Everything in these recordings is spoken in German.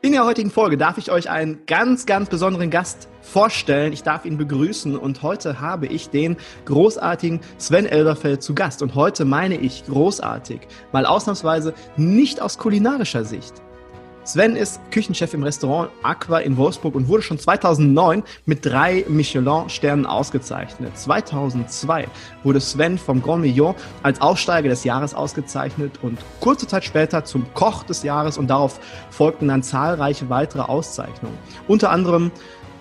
In der heutigen Folge darf ich euch einen ganz, ganz besonderen Gast vorstellen. Ich darf ihn begrüßen und heute habe ich den großartigen Sven Elberfeld zu Gast. Und heute meine ich großartig, mal ausnahmsweise nicht aus kulinarischer Sicht. Sven ist Küchenchef im Restaurant Aqua in Wolfsburg und wurde schon 2009 mit drei Michelin-Sternen ausgezeichnet. 2002 wurde Sven vom Grand Millon als Aufsteiger des Jahres ausgezeichnet und kurze Zeit später zum Koch des Jahres und darauf folgten dann zahlreiche weitere Auszeichnungen. Unter anderem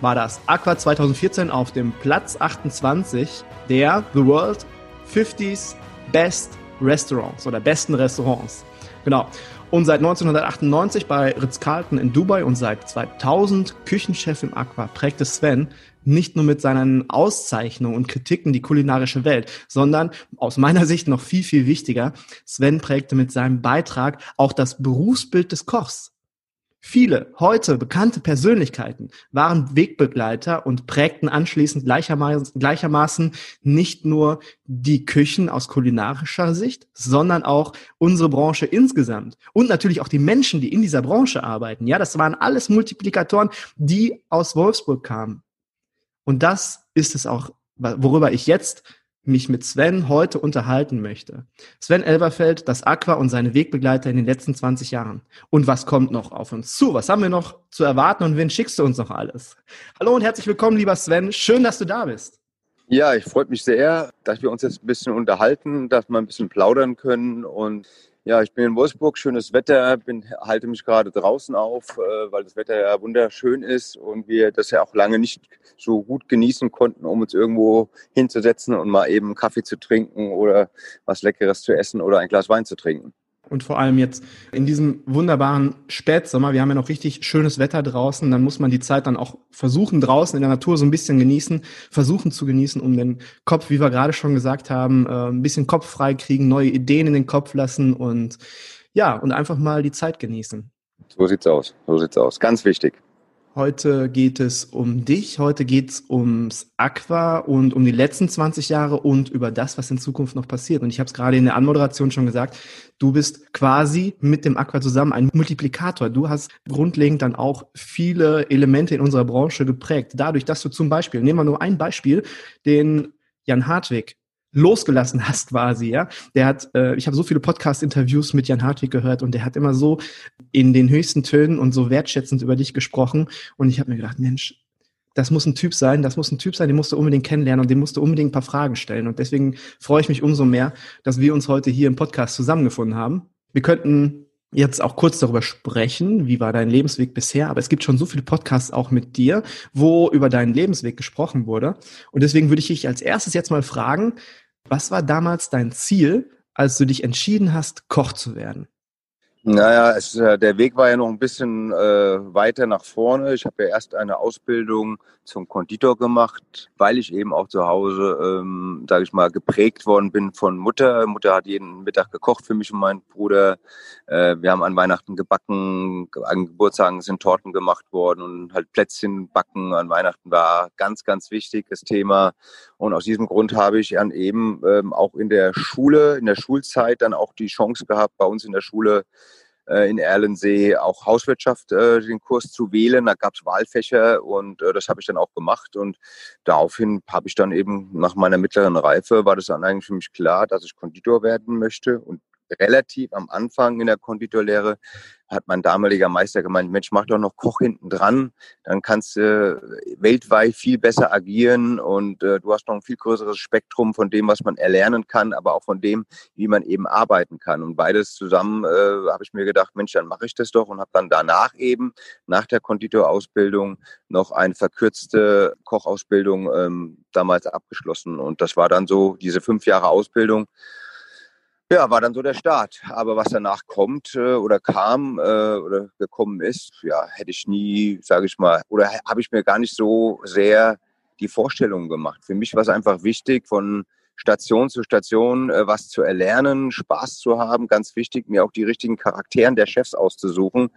war das Aqua 2014 auf dem Platz 28 der The World 50s Best Restaurants oder besten Restaurants. Genau und seit 1998 bei Ritz-Carlton in Dubai und seit 2000 Küchenchef im Aqua prägte Sven nicht nur mit seinen Auszeichnungen und Kritiken die kulinarische Welt, sondern aus meiner Sicht noch viel, viel wichtiger, Sven prägte mit seinem Beitrag auch das Berufsbild des Kochs. Viele heute bekannte Persönlichkeiten waren Wegbegleiter und prägten anschließend gleichermaßen, gleichermaßen nicht nur die Küchen aus kulinarischer Sicht, sondern auch unsere Branche insgesamt und natürlich auch die Menschen, die in dieser Branche arbeiten. Ja, das waren alles Multiplikatoren, die aus Wolfsburg kamen. Und das ist es auch, worüber ich jetzt mich mit Sven heute unterhalten möchte. Sven Elberfeld, das Aqua und seine Wegbegleiter in den letzten 20 Jahren. Und was kommt noch auf uns zu? Was haben wir noch zu erwarten und wen schickst du uns noch alles? Hallo und herzlich willkommen, lieber Sven. Schön, dass du da bist. Ja, ich freue mich sehr, dass wir uns jetzt ein bisschen unterhalten, dass wir ein bisschen plaudern können und ja, ich bin in Wolfsburg, schönes Wetter, bin, halte mich gerade draußen auf, äh, weil das Wetter ja wunderschön ist und wir das ja auch lange nicht so gut genießen konnten, um uns irgendwo hinzusetzen und mal eben Kaffee zu trinken oder was Leckeres zu essen oder ein Glas Wein zu trinken und vor allem jetzt in diesem wunderbaren Spätsommer, wir haben ja noch richtig schönes Wetter draußen, dann muss man die Zeit dann auch versuchen, draußen in der Natur so ein bisschen genießen, versuchen zu genießen, um den Kopf, wie wir gerade schon gesagt haben, äh, ein bisschen Kopf frei kriegen, neue Ideen in den Kopf lassen und ja, und einfach mal die Zeit genießen. So sieht's aus, so sieht's aus. Ganz wichtig. Heute geht es um dich, heute geht es ums Aqua und um die letzten 20 Jahre und über das, was in Zukunft noch passiert. Und ich habe es gerade in der Anmoderation schon gesagt, du bist quasi mit dem Aqua zusammen ein Multiplikator. Du hast grundlegend dann auch viele Elemente in unserer Branche geprägt. Dadurch, dass du zum Beispiel, nehmen wir nur ein Beispiel, den Jan Hartwig losgelassen hast quasi, ja. Der hat, äh, ich habe so viele Podcast-Interviews mit Jan Hartwig gehört und der hat immer so in den höchsten Tönen und so wertschätzend über dich gesprochen und ich habe mir gedacht, Mensch, das muss ein Typ sein, das muss ein Typ sein, den musst du unbedingt kennenlernen und dem musst du unbedingt ein paar Fragen stellen und deswegen freue ich mich umso mehr, dass wir uns heute hier im Podcast zusammengefunden haben. Wir könnten jetzt auch kurz darüber sprechen, wie war dein Lebensweg bisher, aber es gibt schon so viele Podcasts auch mit dir, wo über deinen Lebensweg gesprochen wurde. Und deswegen würde ich dich als erstes jetzt mal fragen, was war damals dein Ziel, als du dich entschieden hast, Koch zu werden? Naja, es, äh, der Weg war ja noch ein bisschen äh, weiter nach vorne. Ich habe ja erst eine Ausbildung zum Konditor gemacht, weil ich eben auch zu Hause, ähm, sage ich mal, geprägt worden bin von Mutter. Mutter hat jeden Mittag gekocht für mich und meinen Bruder. Äh, wir haben an Weihnachten gebacken, an Geburtstagen sind Torten gemacht worden und halt Plätzchen backen an Weihnachten war ganz, ganz wichtig, das Thema. Und aus diesem Grund habe ich dann eben ähm, auch in der Schule, in der Schulzeit dann auch die Chance gehabt, bei uns in der Schule äh, in Erlensee auch Hauswirtschaft äh, den Kurs zu wählen. Da gab es Wahlfächer und äh, das habe ich dann auch gemacht. Und daraufhin habe ich dann eben nach meiner mittleren Reife, war das dann eigentlich für mich klar, dass ich Konditor werden möchte. Und relativ am Anfang in der Konditorlehre hat mein damaliger Meister gemeint, Mensch, mach doch noch Koch hinten dran, dann kannst du weltweit viel besser agieren und äh, du hast noch ein viel größeres Spektrum von dem, was man erlernen kann, aber auch von dem, wie man eben arbeiten kann. Und beides zusammen äh, habe ich mir gedacht, Mensch, dann mache ich das doch und habe dann danach eben, nach der Konditorausbildung, noch eine verkürzte Kochausbildung ähm, damals abgeschlossen. Und das war dann so diese fünf Jahre Ausbildung. Ja, war dann so der Start. Aber was danach kommt äh, oder kam äh, oder gekommen ist, ja, hätte ich nie, sage ich mal, oder habe ich mir gar nicht so sehr die Vorstellung gemacht. Für mich war es einfach wichtig, von Station zu Station äh, was zu erlernen, Spaß zu haben. Ganz wichtig, mir auch die richtigen Charakteren der Chefs auszusuchen,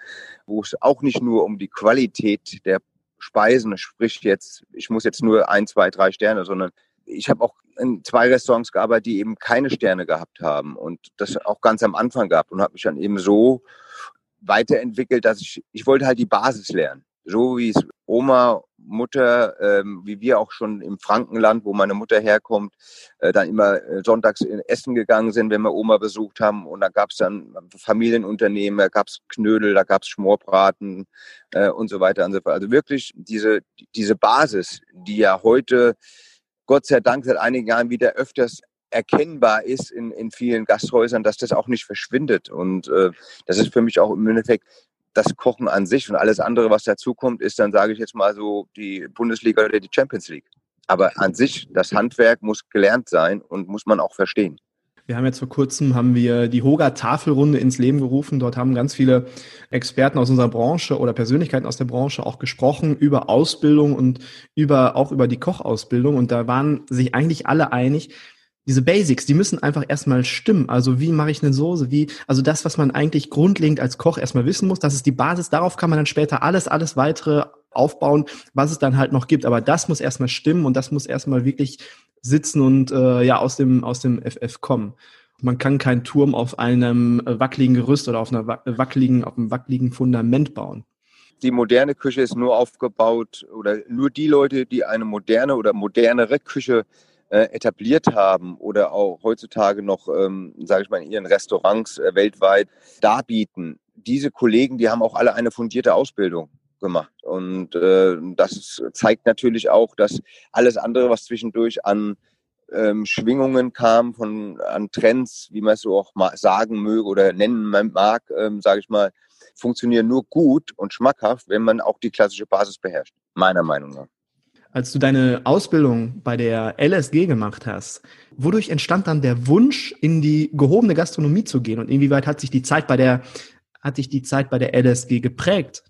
wo es auch nicht nur um die Qualität der Speisen, sprich jetzt, ich muss jetzt nur ein, zwei, drei Sterne, sondern ich habe auch in zwei Restaurants gearbeitet, die eben keine Sterne gehabt haben und das auch ganz am Anfang gehabt und habe mich dann eben so weiterentwickelt, dass ich, ich wollte halt die Basis lernen. So wie es Oma, Mutter, ähm, wie wir auch schon im Frankenland, wo meine Mutter herkommt, äh, dann immer äh, sonntags in Essen gegangen sind, wenn wir Oma besucht haben. Und da gab es dann Familienunternehmen, da gab es Knödel, da gab es Schmorbraten äh, und so weiter und so fort. Also wirklich diese, diese Basis, die ja heute Gott sei Dank seit einigen Jahren wieder öfters erkennbar ist in, in vielen Gasthäusern, dass das auch nicht verschwindet. Und äh, das ist für mich auch im Endeffekt das Kochen an sich und alles andere, was dazukommt, ist dann, sage ich jetzt mal so, die Bundesliga oder die Champions League. Aber an sich, das Handwerk muss gelernt sein und muss man auch verstehen. Wir haben jetzt vor kurzem haben wir die Hoga Tafelrunde ins Leben gerufen. Dort haben ganz viele Experten aus unserer Branche oder Persönlichkeiten aus der Branche auch gesprochen über Ausbildung und über auch über die Kochausbildung. Und da waren sich eigentlich alle einig, diese Basics, die müssen einfach erstmal stimmen. Also wie mache ich eine Soße? Wie, also das, was man eigentlich grundlegend als Koch erstmal wissen muss, das ist die Basis. Darauf kann man dann später alles, alles weitere aufbauen, was es dann halt noch gibt. Aber das muss erstmal stimmen und das muss erstmal wirklich sitzen und äh, ja aus dem aus dem FF kommen. Man kann keinen Turm auf einem äh, wackeligen Gerüst oder auf einer wackeligen auf einem wackeligen Fundament bauen. Die moderne Küche ist nur aufgebaut oder nur die Leute, die eine moderne oder modernere Küche äh, etabliert haben oder auch heutzutage noch, ähm, sage ich mal, in ihren Restaurants äh, weltweit darbieten. Diese Kollegen, die haben auch alle eine fundierte Ausbildung gemacht. Und äh, das zeigt natürlich auch, dass alles andere, was zwischendurch an ähm, Schwingungen kam, von an Trends, wie man es so auch mal sagen möge oder nennen mag, ähm, sage ich mal, funktionieren nur gut und schmackhaft, wenn man auch die klassische Basis beherrscht, meiner Meinung nach. Als du deine Ausbildung bei der LSG gemacht hast, wodurch entstand dann der Wunsch, in die gehobene Gastronomie zu gehen? Und inwieweit hat sich die Zeit bei der, hat sich die Zeit bei der LSG geprägt?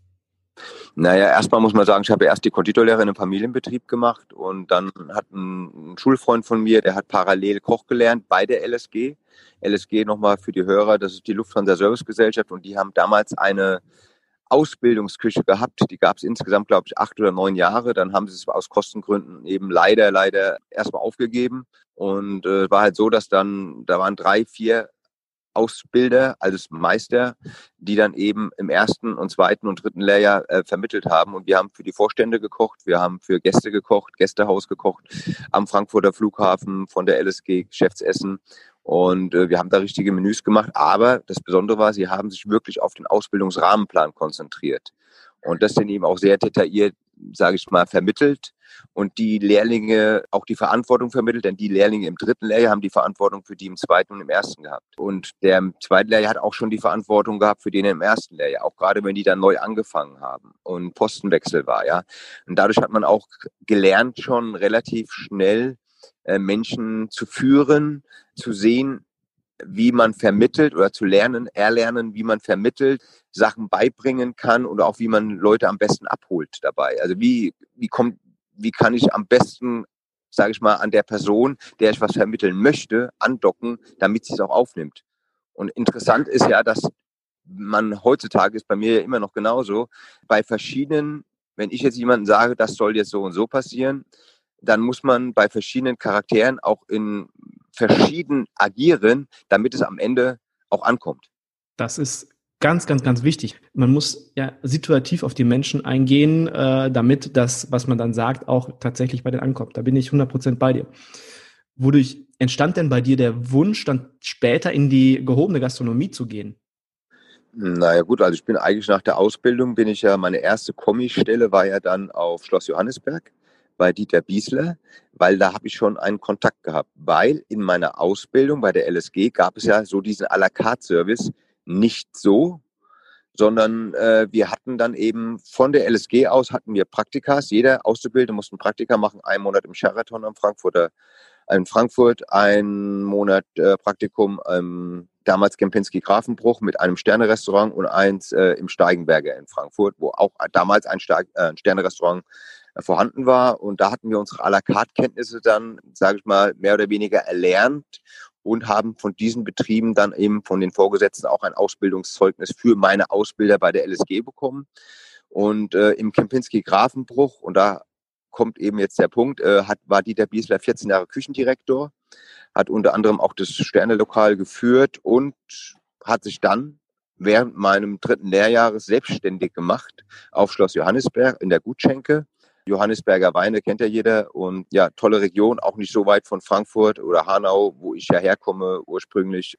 Naja, erstmal muss man sagen, ich habe erst die Konditorlehre in einem Familienbetrieb gemacht und dann hat ein, Schulfreund von mir, der hat parallel Koch gelernt bei der LSG. LSG nochmal für die Hörer, das ist die Lufthansa Service Gesellschaft und die haben damals eine Ausbildungsküche gehabt. Die gab es insgesamt, glaube ich, acht oder neun Jahre. Dann haben sie es aus Kostengründen eben leider, leider erstmal aufgegeben. Und äh, war halt so, dass dann, da waren drei, vier Ausbilder, als Meister, die dann eben im ersten und zweiten und dritten Lehrjahr äh, vermittelt haben. Und wir haben für die Vorstände gekocht, wir haben für Gäste gekocht, Gästehaus gekocht, am Frankfurter Flughafen von der LSG Geschäftsessen. Und äh, wir haben da richtige Menüs gemacht. Aber das Besondere war, sie haben sich wirklich auf den Ausbildungsrahmenplan konzentriert. Und das sind eben auch sehr detailliert sage ich mal, vermittelt und die Lehrlinge auch die Verantwortung vermittelt, denn die Lehrlinge im dritten Lehrjahr haben die Verantwortung für die im zweiten und im ersten gehabt. Und der im zweiten Lehrjahr hat auch schon die Verantwortung gehabt für den im ersten Lehrjahr, auch gerade wenn die dann neu angefangen haben und Postenwechsel war, ja. Und dadurch hat man auch gelernt, schon relativ schnell äh, Menschen zu führen, zu sehen, wie man vermittelt oder zu lernen, erlernen, wie man vermittelt, Sachen beibringen kann oder auch wie man Leute am besten abholt dabei. Also wie, wie kommt, wie kann ich am besten, sage ich mal, an der Person, der ich was vermitteln möchte, andocken, damit sie es auch aufnimmt. Und interessant ist ja, dass man heutzutage ist bei mir ja immer noch genauso, bei verschiedenen, wenn ich jetzt jemandem sage, das soll jetzt so und so passieren, dann muss man bei verschiedenen Charakteren auch in verschieden agieren, damit es am Ende auch ankommt. Das ist ganz, ganz, ganz wichtig. Man muss ja situativ auf die Menschen eingehen, äh, damit das, was man dann sagt, auch tatsächlich bei denen ankommt. Da bin ich 100% bei dir. Wodurch entstand denn bei dir der Wunsch, dann später in die gehobene Gastronomie zu gehen? Naja gut, also ich bin eigentlich nach der Ausbildung, bin ich ja, meine erste Kommistelle war ja dann auf Schloss Johannesberg bei Dieter Biesler, weil da habe ich schon einen Kontakt gehabt. Weil in meiner Ausbildung bei der LSG gab es ja so diesen à la carte Service nicht so, sondern äh, wir hatten dann eben von der LSG aus hatten wir Praktikas. Jeder Auszubildende musste ein Praktika machen, einen Monat im Sheraton am Frankfurter, in Frankfurt, einen Monat äh, Praktikum ähm, damals Kempinski Grafenbruch mit einem Sternerestaurant und eins äh, im Steigenberger in Frankfurt, wo auch damals ein, Steig, äh, ein Sternerestaurant vorhanden war. Und da hatten wir unsere à la carte Kenntnisse dann, sage ich mal, mehr oder weniger erlernt und haben von diesen Betrieben dann eben von den Vorgesetzten auch ein Ausbildungszeugnis für meine Ausbilder bei der LSG bekommen. Und äh, im Kempinski Grafenbruch, und da kommt eben jetzt der Punkt, äh, hat, war Dieter Biesler 14 Jahre Küchendirektor, hat unter anderem auch das Sternelokal geführt und hat sich dann während meinem dritten Lehrjahres selbstständig gemacht auf Schloss Johannesberg in der Gutschenke Johannisberger Weine kennt ja jeder und ja, tolle Region, auch nicht so weit von Frankfurt oder Hanau, wo ich ja herkomme, ursprünglich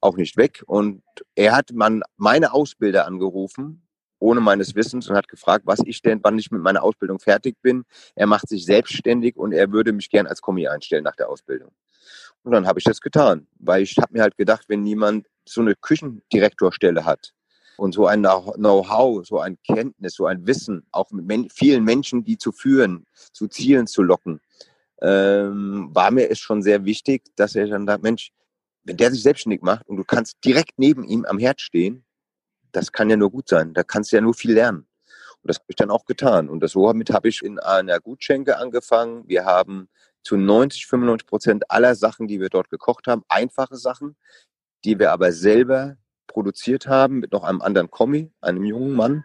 auch nicht weg. Und er hat man meine Ausbilder angerufen, ohne meines Wissens und hat gefragt, was ich denn, wann ich mit meiner Ausbildung fertig bin. Er macht sich selbstständig und er würde mich gern als Kommi einstellen nach der Ausbildung. Und dann habe ich das getan, weil ich habe mir halt gedacht, wenn niemand so eine Küchendirektorstelle hat, und so ein Know-how, so ein Kenntnis, so ein Wissen, auch mit men vielen Menschen, die zu führen, zu Zielen zu locken, ähm, war mir es schon sehr wichtig, dass er dann sagt, Mensch, wenn der sich selbstständig macht und du kannst direkt neben ihm am Herd stehen, das kann ja nur gut sein. Da kannst du ja nur viel lernen. Und das habe ich dann auch getan. Und das somit habe ich in einer Gutschenke angefangen. Wir haben zu 90, 95 Prozent aller Sachen, die wir dort gekocht haben, einfache Sachen, die wir aber selber produziert haben mit noch einem anderen Kommi, einem jungen Mann.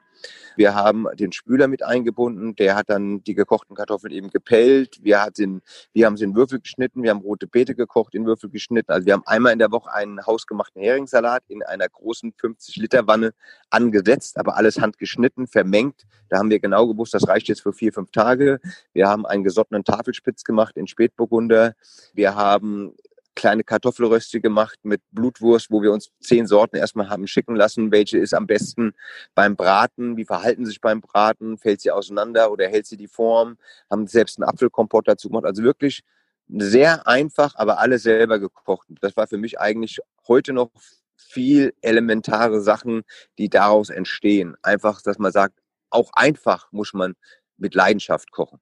Wir haben den Spüler mit eingebunden, der hat dann die gekochten Kartoffeln eben gepellt. Wir, hat wir haben sie in Würfel geschnitten, wir haben rote Beete gekocht, in Würfel geschnitten. Also wir haben einmal in der Woche einen hausgemachten Heringssalat in einer großen 50-Liter-Wanne angesetzt, aber alles handgeschnitten, vermengt. Da haben wir genau gewusst, das reicht jetzt für vier, fünf Tage. Wir haben einen gesottenen Tafelspitz gemacht in Spätburgunder. Wir haben kleine Kartoffelröste gemacht mit Blutwurst, wo wir uns zehn Sorten erstmal haben schicken lassen. Welche ist am besten beim Braten? Wie verhalten sie sich beim Braten? Fällt sie auseinander oder hält sie die Form? Haben selbst einen Apfelkompott dazu gemacht. Also wirklich sehr einfach, aber alle selber gekocht. Das war für mich eigentlich heute noch viel elementare Sachen, die daraus entstehen. Einfach, dass man sagt, auch einfach muss man mit Leidenschaft kochen,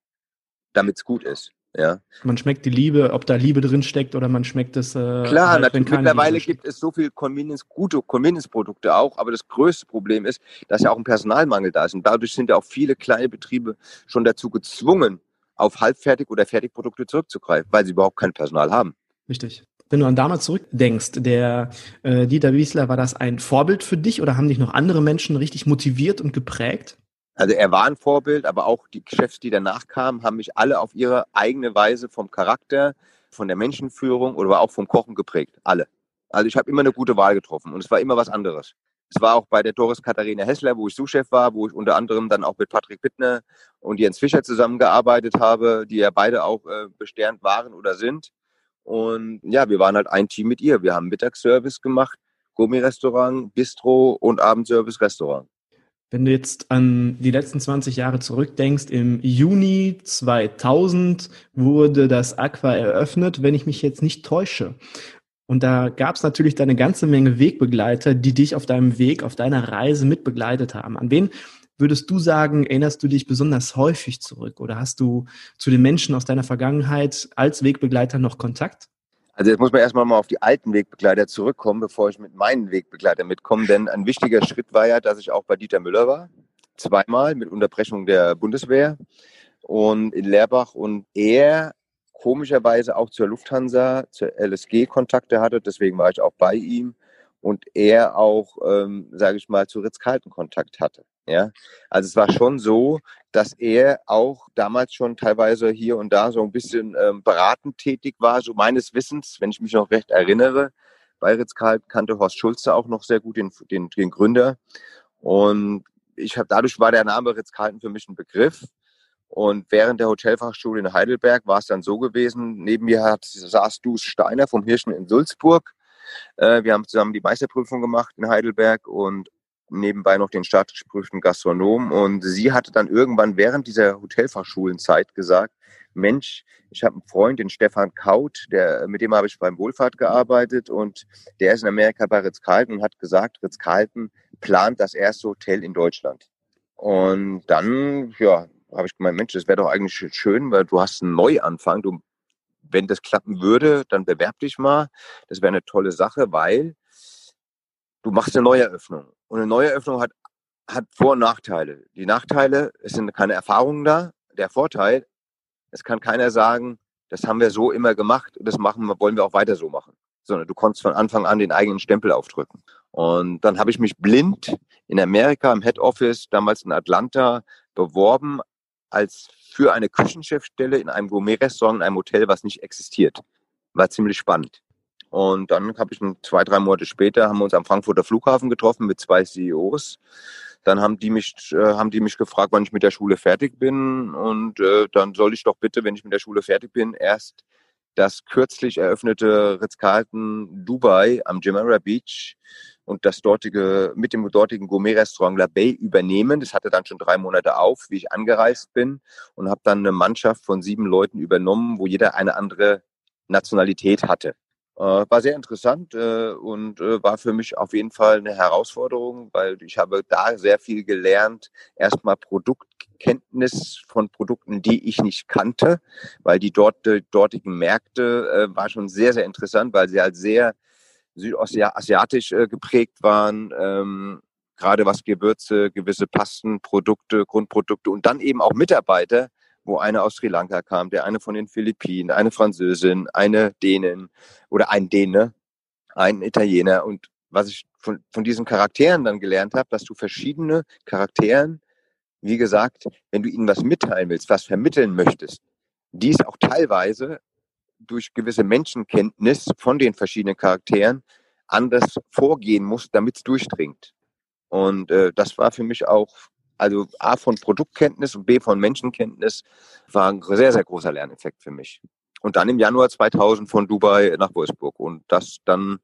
damit es gut ist. Ja. Man schmeckt die Liebe, ob da Liebe drin steckt oder man schmeckt es. Äh, Klar, halt, natürlich, mittlerweile gibt es so viel Convenience, gute Convenience-Produkte auch, aber das größte Problem ist, dass ja auch ein Personalmangel da ist. Und dadurch sind ja auch viele kleine Betriebe schon dazu gezwungen, auf Halbfertig- oder Fertigprodukte zurückzugreifen, weil sie überhaupt kein Personal haben. Richtig. Wenn du an damals zurückdenkst, der äh, Dieter Wiesler, war das ein Vorbild für dich oder haben dich noch andere Menschen richtig motiviert und geprägt? Also er war ein Vorbild, aber auch die Chefs, die danach kamen, haben mich alle auf ihre eigene Weise vom Charakter, von der Menschenführung oder auch vom Kochen geprägt. Alle. Also ich habe immer eine gute Wahl getroffen und es war immer was anderes. Es war auch bei der Doris Katharina Hessler, wo ich Sous-Chef war, wo ich unter anderem dann auch mit Patrick Bittner und Jens Fischer zusammengearbeitet habe, die ja beide auch äh, besternt waren oder sind. Und ja, wir waren halt ein Team mit ihr. Wir haben Mittagsservice gemacht, Gummirestaurant, Bistro und Abendservice Restaurant. Wenn du jetzt an die letzten 20 Jahre zurückdenkst, im Juni 2000 wurde das Aqua eröffnet, wenn ich mich jetzt nicht täusche. Und da gab es natürlich eine ganze Menge Wegbegleiter, die dich auf deinem Weg, auf deiner Reise mitbegleitet haben. An wen würdest du sagen, erinnerst du dich besonders häufig zurück oder hast du zu den Menschen aus deiner Vergangenheit als Wegbegleiter noch Kontakt? Also jetzt muss man erstmal mal auf die alten Wegbegleiter zurückkommen, bevor ich mit meinen Wegbegleitern mitkomme. Denn ein wichtiger Schritt war ja, dass ich auch bei Dieter Müller war. Zweimal mit Unterbrechung der Bundeswehr und in Leerbach. Und er komischerweise auch zur Lufthansa, zur LSG Kontakte hatte. Deswegen war ich auch bei ihm. Und er auch, ähm, sage ich mal, zu Ritz-Kalten Kontakt hatte. Ja, also es war schon so, dass er auch damals schon teilweise hier und da so ein bisschen ähm, beratend tätig war, so meines Wissens, wenn ich mich noch recht erinnere. Bei Ritz-Carlton kannte Horst Schulze auch noch sehr gut den, den, den Gründer. Und ich habe dadurch war der Name Ritz-Carlton für mich ein Begriff. Und während der Hotelfachschule in Heidelberg war es dann so gewesen, neben mir hat, saß Dus Steiner vom Hirschen in Sulzburg. Äh, wir haben zusammen die Meisterprüfung gemacht in Heidelberg und nebenbei noch den staatlich geprüften Gastronom. Und sie hatte dann irgendwann während dieser Hotelfachschulenzeit gesagt, Mensch, ich habe einen Freund, den Stefan Kaut, der, mit dem habe ich beim Wohlfahrt gearbeitet und der ist in Amerika bei Ritz-Carlton und hat gesagt, Ritz-Carlton plant das erste Hotel in Deutschland. Und dann, ja, habe ich gemeint, Mensch, das wäre doch eigentlich schön, weil du hast einen Neuanfang. Du, wenn das klappen würde, dann bewerb dich mal. Das wäre eine tolle Sache, weil du machst eine Neueröffnung. Und eine Neueröffnung hat, hat Vor- und Nachteile. Die Nachteile, es sind keine Erfahrungen da. Der Vorteil, es kann keiner sagen, das haben wir so immer gemacht, das machen wollen wir auch weiter so machen. Sondern du konntest von Anfang an den eigenen Stempel aufdrücken. Und dann habe ich mich blind in Amerika im Head Office, damals in Atlanta, beworben als für eine Küchenchefstelle in einem Gourmet-Restaurant in einem Hotel, was nicht existiert. War ziemlich spannend. Und dann habe ich zwei, drei Monate später haben wir uns am Frankfurter Flughafen getroffen mit zwei CEOs dann haben die mich, äh, haben die mich gefragt, wann ich mit der Schule fertig bin. Und äh, dann soll ich doch bitte, wenn ich mit der Schule fertig bin, erst das kürzlich eröffnete Ritz-Carlton Dubai am Jumeirah Beach und das dortige, mit dem dortigen Gourmet-Restaurant La Bay übernehmen. Das hatte dann schon drei Monate auf, wie ich angereist bin und habe dann eine Mannschaft von sieben Leuten übernommen, wo jeder eine andere Nationalität hatte. Äh, war sehr interessant äh, und äh, war für mich auf jeden Fall eine Herausforderung, weil ich habe da sehr viel gelernt. Erstmal Produktkenntnis von Produkten, die ich nicht kannte, weil die dort, die dortigen Märkte war schon sehr, sehr interessant, weil sie halt sehr südostasiatisch geprägt waren. Ähm, gerade was Gewürze, gewisse Pasten, Produkte, Grundprodukte und dann eben auch Mitarbeiter, wo eine aus Sri Lanka kam, der eine von den Philippinen, eine Französin, eine Dänin oder ein Däne, ein Italiener. Und was ich von, von diesen Charakteren dann gelernt habe, dass du verschiedene Charakteren, wie gesagt, wenn du ihnen was mitteilen willst, was vermitteln möchtest, dies auch teilweise durch gewisse Menschenkenntnis von den verschiedenen Charakteren anders vorgehen muss, damit es durchdringt. Und äh, das war für mich auch also A von Produktkenntnis und B von Menschenkenntnis war ein sehr, sehr großer Lerneffekt für mich. Und dann im Januar 2000 von Dubai nach Wolfsburg. Und das dann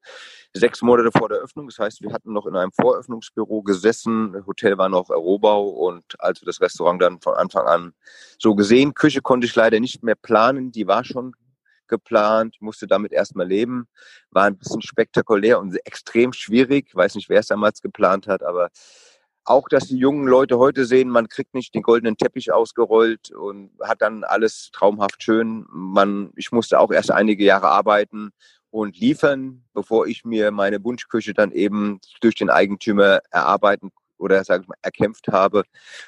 sechs Monate vor der Öffnung. Das heißt, wir hatten noch in einem Voröffnungsbüro gesessen. Das Hotel war noch Rohbau. Und als wir das Restaurant dann von Anfang an so gesehen, Küche konnte ich leider nicht mehr planen. Die war schon geplant, musste damit erstmal leben. War ein bisschen spektakulär und extrem schwierig. Weiß nicht, wer es damals geplant hat, aber auch, dass die jungen Leute heute sehen, man kriegt nicht den goldenen Teppich ausgerollt und hat dann alles traumhaft schön. Man, ich musste auch erst einige Jahre arbeiten und liefern, bevor ich mir meine Wunschküche dann eben durch den Eigentümer erarbeiten oder sag ich mal, erkämpft habe.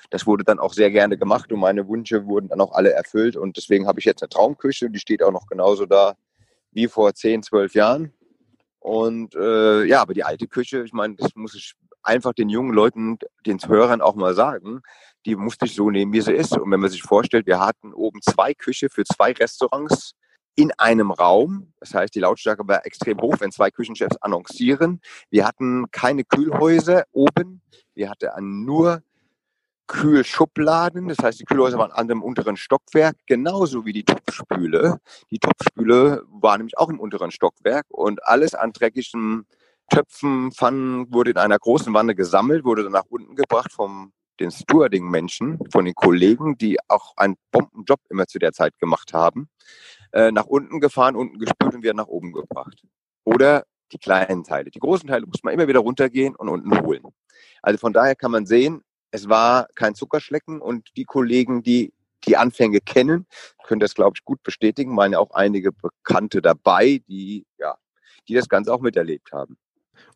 Das wurde dann auch sehr gerne gemacht und meine Wünsche wurden dann auch alle erfüllt. Und deswegen habe ich jetzt eine Traumküche, die steht auch noch genauso da wie vor 10, 12 Jahren. Und äh, ja, aber die alte Küche, ich meine, das muss ich einfach den jungen Leuten, den Hörern auch mal sagen, die musste ich so nehmen, wie sie ist. Und wenn man sich vorstellt, wir hatten oben zwei Küche für zwei Restaurants in einem Raum. Das heißt, die Lautstärke war extrem hoch, wenn zwei Küchenchefs annoncieren. Wir hatten keine Kühlhäuser oben. Wir hatten nur Kühlschubladen. Das heißt, die Kühlhäuser waren an dem unteren Stockwerk, genauso wie die Topfspüle. Die Topfspüle war nämlich auch im unteren Stockwerk und alles an dreckigem Töpfen, Pfannen wurde in einer großen Wanne gesammelt, wurde dann nach unten gebracht vom den Stewarding-Menschen, von den Kollegen, die auch einen Bombenjob immer zu der Zeit gemacht haben, äh, nach unten gefahren, unten gespült und wieder nach oben gebracht. Oder die kleinen Teile. Die großen Teile muss man immer wieder runtergehen und unten holen. Also von daher kann man sehen, es war kein Zuckerschlecken und die Kollegen, die die Anfänge kennen, können das, glaube ich, gut bestätigen. Meine auch einige Bekannte dabei, die, ja, die das Ganze auch miterlebt haben.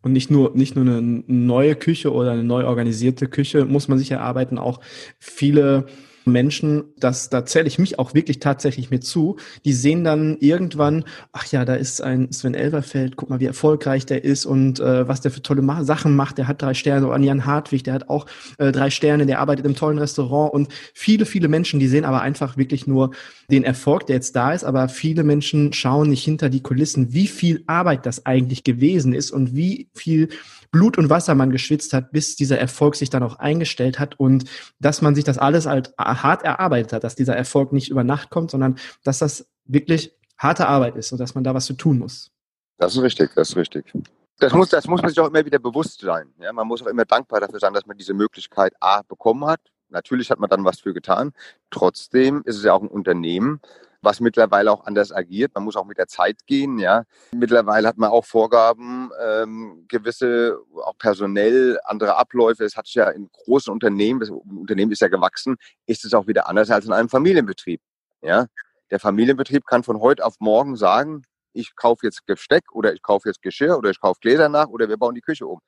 Und nicht nur, nicht nur eine neue Küche oder eine neu organisierte Küche muss man sich erarbeiten, auch viele Menschen, das, da zähle ich mich auch wirklich tatsächlich mit zu, die sehen dann irgendwann, ach ja, da ist ein Sven Elverfeld, guck mal, wie erfolgreich der ist und äh, was der für tolle Ma Sachen macht. Der hat drei Sterne. Oder Jan Hartwig, der hat auch äh, drei Sterne, der arbeitet im tollen Restaurant. Und viele, viele Menschen, die sehen aber einfach wirklich nur den Erfolg, der jetzt da ist. Aber viele Menschen schauen nicht hinter die Kulissen, wie viel Arbeit das eigentlich gewesen ist und wie viel Blut und Wasser man geschwitzt hat, bis dieser Erfolg sich dann auch eingestellt hat und dass man sich das alles halt hart erarbeitet hat, dass dieser Erfolg nicht über Nacht kommt, sondern dass das wirklich harte Arbeit ist und dass man da was zu tun muss. Das ist richtig, das ist richtig. Das muss, das muss man sich auch immer wieder bewusst sein. Ja, man muss auch immer dankbar dafür sein, dass man diese Möglichkeit A bekommen hat. Natürlich hat man dann was für getan. Trotzdem ist es ja auch ein Unternehmen, was mittlerweile auch anders agiert. Man muss auch mit der Zeit gehen. Ja. Mittlerweile hat man auch Vorgaben, ähm, gewisse, auch personell, andere Abläufe. Es hat sich ja in großen Unternehmen, das Unternehmen ist ja gewachsen, ist es auch wieder anders als in einem Familienbetrieb. Ja. Der Familienbetrieb kann von heute auf morgen sagen, ich kaufe jetzt Gesteck oder ich kaufe jetzt Geschirr oder ich kaufe Gläser nach oder wir bauen die Küche um.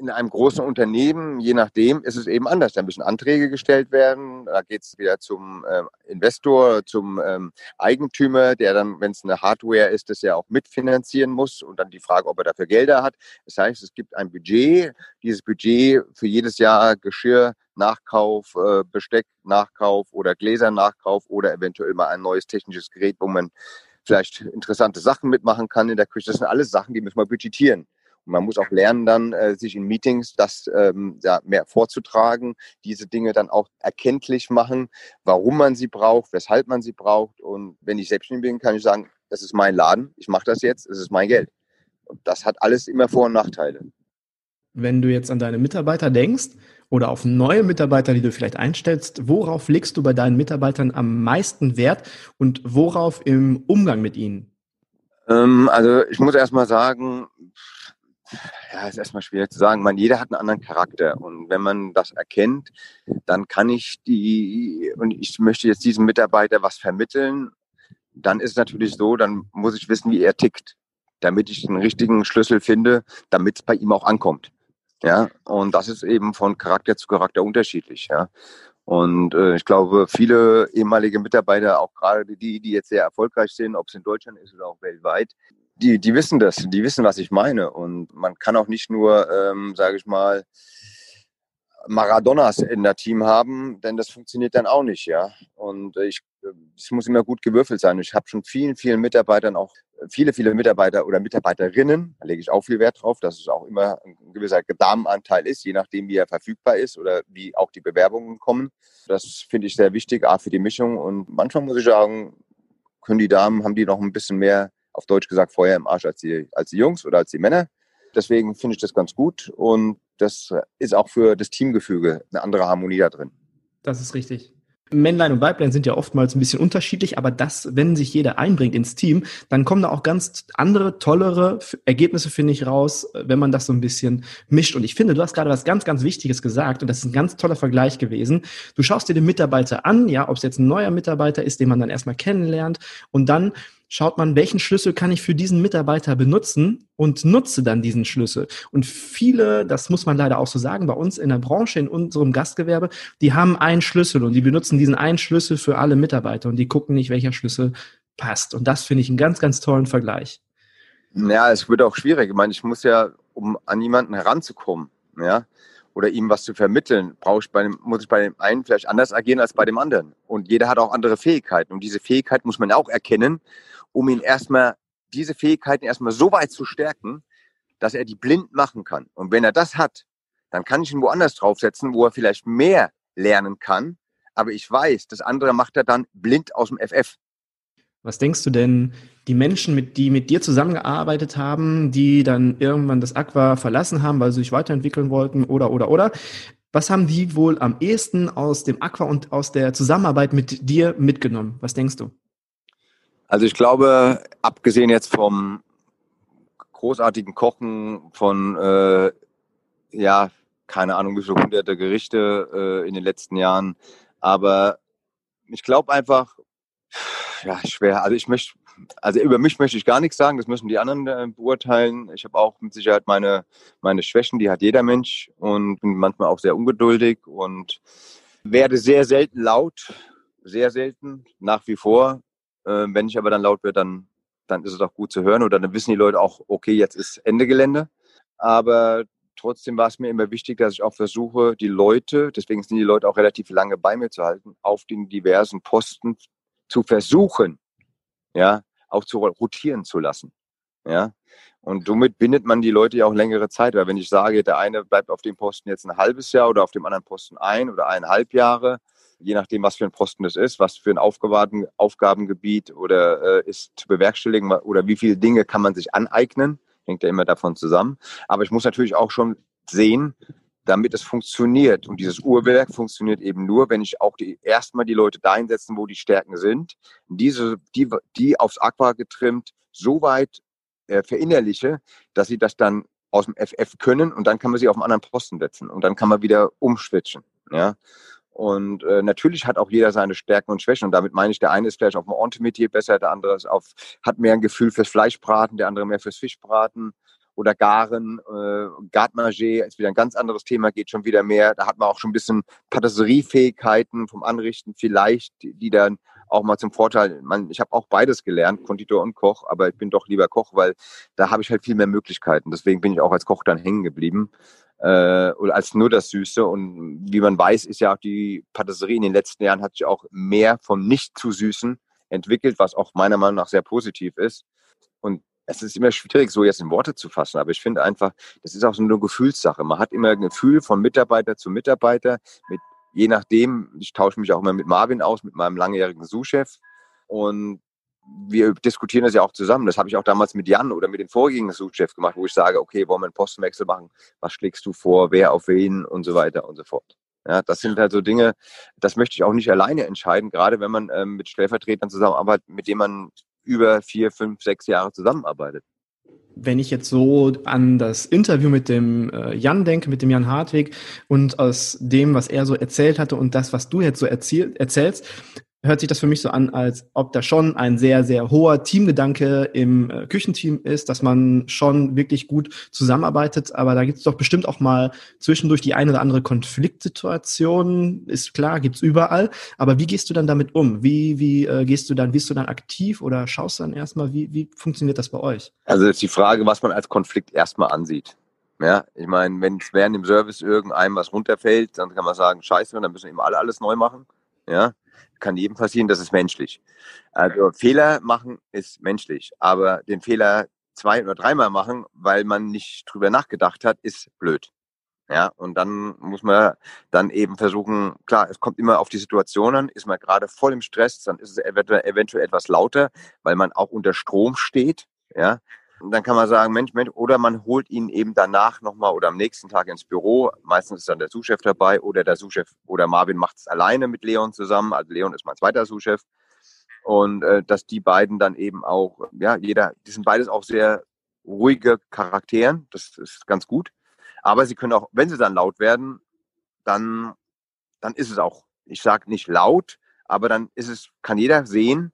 In einem großen Unternehmen, je nachdem, ist es eben anders. Da müssen Anträge gestellt werden. Da geht es wieder zum äh, Investor, zum ähm, Eigentümer, der dann, wenn es eine Hardware ist, das ja auch mitfinanzieren muss. Und dann die Frage, ob er dafür Gelder hat. Das heißt, es gibt ein Budget. Dieses Budget für jedes Jahr Geschirr, Nachkauf, äh, Besteck, Nachkauf oder Gläser, Nachkauf oder eventuell mal ein neues technisches Gerät, wo man vielleicht interessante Sachen mitmachen kann in der Küche. Das sind alles Sachen, die müssen wir budgetieren. Und man muss auch lernen, dann äh, sich in Meetings das ähm, ja, mehr vorzutragen, diese Dinge dann auch erkenntlich machen, warum man sie braucht, weshalb man sie braucht. Und wenn ich selbstständig bin, kann ich sagen, das ist mein Laden, ich mache das jetzt, es ist mein Geld. Und das hat alles immer Vor- und Nachteile. Wenn du jetzt an deine Mitarbeiter denkst oder auf neue Mitarbeiter, die du vielleicht einstellst, worauf legst du bei deinen Mitarbeitern am meisten Wert und worauf im Umgang mit ihnen? Ähm, also ich muss erstmal sagen, ja, ist erstmal schwierig zu sagen. Man, jeder hat einen anderen Charakter. Und wenn man das erkennt, dann kann ich die, und ich möchte jetzt diesem Mitarbeiter was vermitteln, dann ist es natürlich so, dann muss ich wissen, wie er tickt, damit ich den richtigen Schlüssel finde, damit es bei ihm auch ankommt. Ja, und das ist eben von Charakter zu Charakter unterschiedlich. Ja. Und äh, ich glaube, viele ehemalige Mitarbeiter, auch gerade die, die jetzt sehr erfolgreich sind, ob es in Deutschland ist oder auch weltweit, die, die wissen das, die wissen, was ich meine. Und man kann auch nicht nur, ähm, sage ich mal, Maradonas in der Team haben, denn das funktioniert dann auch nicht, ja. Und ich, es muss immer gut gewürfelt sein. Ich habe schon vielen, vielen Mitarbeitern auch viele, viele Mitarbeiter oder Mitarbeiterinnen, da lege ich auch viel Wert drauf, dass es auch immer ein gewisser Damenanteil ist, je nachdem, wie er verfügbar ist oder wie auch die Bewerbungen kommen. Das finde ich sehr wichtig, A für die Mischung. Und manchmal muss ich sagen, können die Damen, haben die noch ein bisschen mehr, auf Deutsch gesagt, Feuer im Arsch als die, als die Jungs oder als die Männer. Deswegen finde ich das ganz gut und das ist auch für das Teamgefüge eine andere Harmonie da drin. Das ist richtig. Männlein und Weiblein sind ja oftmals ein bisschen unterschiedlich, aber das, wenn sich jeder einbringt ins Team, dann kommen da auch ganz andere, tollere Ergebnisse, finde ich, raus, wenn man das so ein bisschen mischt. Und ich finde, du hast gerade was ganz, ganz Wichtiges gesagt und das ist ein ganz toller Vergleich gewesen. Du schaust dir den Mitarbeiter an, ja, ob es jetzt ein neuer Mitarbeiter ist, den man dann erstmal kennenlernt und dann schaut man, welchen Schlüssel kann ich für diesen Mitarbeiter benutzen und nutze dann diesen Schlüssel. Und viele, das muss man leider auch so sagen, bei uns in der Branche, in unserem Gastgewerbe, die haben einen Schlüssel und die benutzen diesen einen Schlüssel für alle Mitarbeiter und die gucken nicht, welcher Schlüssel passt. Und das finde ich einen ganz, ganz tollen Vergleich. Ja, es wird auch schwierig. Ich meine, ich muss ja, um an jemanden heranzukommen, ja, oder ihm was zu vermitteln, brauche ich bei dem, muss ich bei dem einen vielleicht anders agieren als bei dem anderen. Und jeder hat auch andere Fähigkeiten. Und diese Fähigkeit muss man auch erkennen um ihn erstmal, diese Fähigkeiten erstmal so weit zu stärken, dass er die blind machen kann. Und wenn er das hat, dann kann ich ihn woanders draufsetzen, wo er vielleicht mehr lernen kann. Aber ich weiß, das andere macht er dann blind aus dem FF. Was denkst du denn, die Menschen, mit, die mit dir zusammengearbeitet haben, die dann irgendwann das Aqua verlassen haben, weil sie sich weiterentwickeln wollten oder, oder, oder, was haben die wohl am ehesten aus dem Aqua und aus der Zusammenarbeit mit dir mitgenommen? Was denkst du? Also ich glaube, abgesehen jetzt vom großartigen Kochen von, äh, ja, keine Ahnung, wie viele hunderte Gerichte äh, in den letzten Jahren, aber ich glaube einfach, ja, schwer. Also ich möchte, also über mich möchte ich gar nichts sagen, das müssen die anderen äh, beurteilen. Ich habe auch mit Sicherheit meine, meine Schwächen, die hat jeder Mensch und bin manchmal auch sehr ungeduldig und werde sehr selten laut, sehr selten, nach wie vor. Äh, wenn ich aber dann laut werde, dann, dann ist es auch gut zu hören oder dann wissen die Leute auch, okay, jetzt ist Ende Gelände. Aber trotzdem war es mir immer wichtig, dass ich auch versuche, die Leute, deswegen sind die Leute auch relativ lange bei mir zu halten, auf den diversen Posten zu versuchen, ja, auch zu rotieren zu lassen. Ja. Und somit bindet man die Leute ja auch längere Zeit. Weil wenn ich sage, der eine bleibt auf dem Posten jetzt ein halbes Jahr oder auf dem anderen Posten ein oder eineinhalb Jahre, je nachdem, was für ein Posten das ist, was für ein Aufgaben, Aufgabengebiet oder äh, ist zu bewerkstelligen oder wie viele Dinge kann man sich aneignen, hängt ja immer davon zusammen. Aber ich muss natürlich auch schon sehen, damit es funktioniert. Und dieses Uhrwerk funktioniert eben nur, wenn ich auch die, erstmal die Leute dahin setzen, wo die Stärken sind, diese, die, die aufs Aqua getrimmt, so weit äh, verinnerliche, dass sie das dann aus dem FF können und dann kann man sie auf einen anderen Posten setzen und dann kann man wieder umschwitchen. Ja. Und äh, natürlich hat auch jeder seine Stärken und Schwächen. Und damit meine ich, der eine ist vielleicht auf dem Entremetier besser, der andere ist auf, hat mehr ein Gefühl fürs Fleischbraten, der andere mehr fürs Fischbraten oder Garen, äh, Garde ist wieder ein ganz anderes Thema, geht schon wieder mehr. Da hat man auch schon ein bisschen Patisseriefähigkeiten vom Anrichten vielleicht, die, die dann auch mal zum Vorteil, man, ich habe auch beides gelernt, Konditor und Koch, aber ich bin doch lieber Koch, weil da habe ich halt viel mehr Möglichkeiten. Deswegen bin ich auch als Koch dann hängen geblieben. Äh, als nur das Süße. Und wie man weiß, ist ja auch die Patisserie in den letzten Jahren hat sich auch mehr vom nicht zu süßen entwickelt, was auch meiner Meinung nach sehr positiv ist. Und es ist immer schwierig, so jetzt in Worte zu fassen, aber ich finde einfach, das ist auch so eine Gefühlssache. Man hat immer ein Gefühl von Mitarbeiter zu Mitarbeiter, mit, je nachdem, ich tausche mich auch immer mit Marvin aus, mit meinem langjährigen Sous-Chef und wir diskutieren das ja auch zusammen. Das habe ich auch damals mit Jan oder mit dem vorgehenden Sous-Chef gemacht, wo ich sage, okay, wollen wir einen Postenwechsel machen? Was schlägst du vor? Wer auf wen? Und so weiter und so fort. Ja, das sind halt so Dinge, das möchte ich auch nicht alleine entscheiden, gerade wenn man ähm, mit Stellvertretern zusammenarbeitet, mit denen man über vier, fünf, sechs Jahre zusammenarbeitet. Wenn ich jetzt so an das Interview mit dem äh, Jan denke, mit dem Jan Hartwig und aus dem, was er so erzählt hatte und das, was du jetzt so erzähl erzählst, hört sich das für mich so an, als ob da schon ein sehr, sehr hoher Teamgedanke im äh, Küchenteam ist, dass man schon wirklich gut zusammenarbeitet. Aber da gibt es doch bestimmt auch mal zwischendurch die eine oder andere Konfliktsituation. Ist klar, gibt's überall. Aber wie gehst du dann damit um? Wie, wie äh, gehst du dann, bist du dann aktiv oder schaust dann erstmal, wie, wie funktioniert das bei euch? Also ist die Frage, was man als Konflikt erstmal ansieht. Ja, ich meine, wenn es während dem Service irgendeinem was runterfällt, dann kann man sagen, scheiße, dann müssen eben alle alles neu machen. Ja, kann jedem passieren, das ist menschlich. Also Fehler machen ist menschlich, aber den Fehler zwei oder dreimal machen, weil man nicht drüber nachgedacht hat, ist blöd. Ja, und dann muss man dann eben versuchen, klar, es kommt immer auf die Situation an, ist man gerade voll im Stress, dann ist es eventuell etwas lauter, weil man auch unter Strom steht, ja, dann kann man sagen, Mensch, Mensch, oder man holt ihn eben danach nochmal oder am nächsten Tag ins Büro. Meistens ist dann der Sous-Chef dabei oder der Sous-Chef oder Marvin macht es alleine mit Leon zusammen. Also Leon ist mein zweiter Sous-Chef. Und äh, dass die beiden dann eben auch, ja, jeder, die sind beides auch sehr ruhige Charakteren. Das ist ganz gut. Aber sie können auch, wenn sie dann laut werden, dann, dann ist es auch, ich sage nicht laut, aber dann ist es, kann jeder sehen,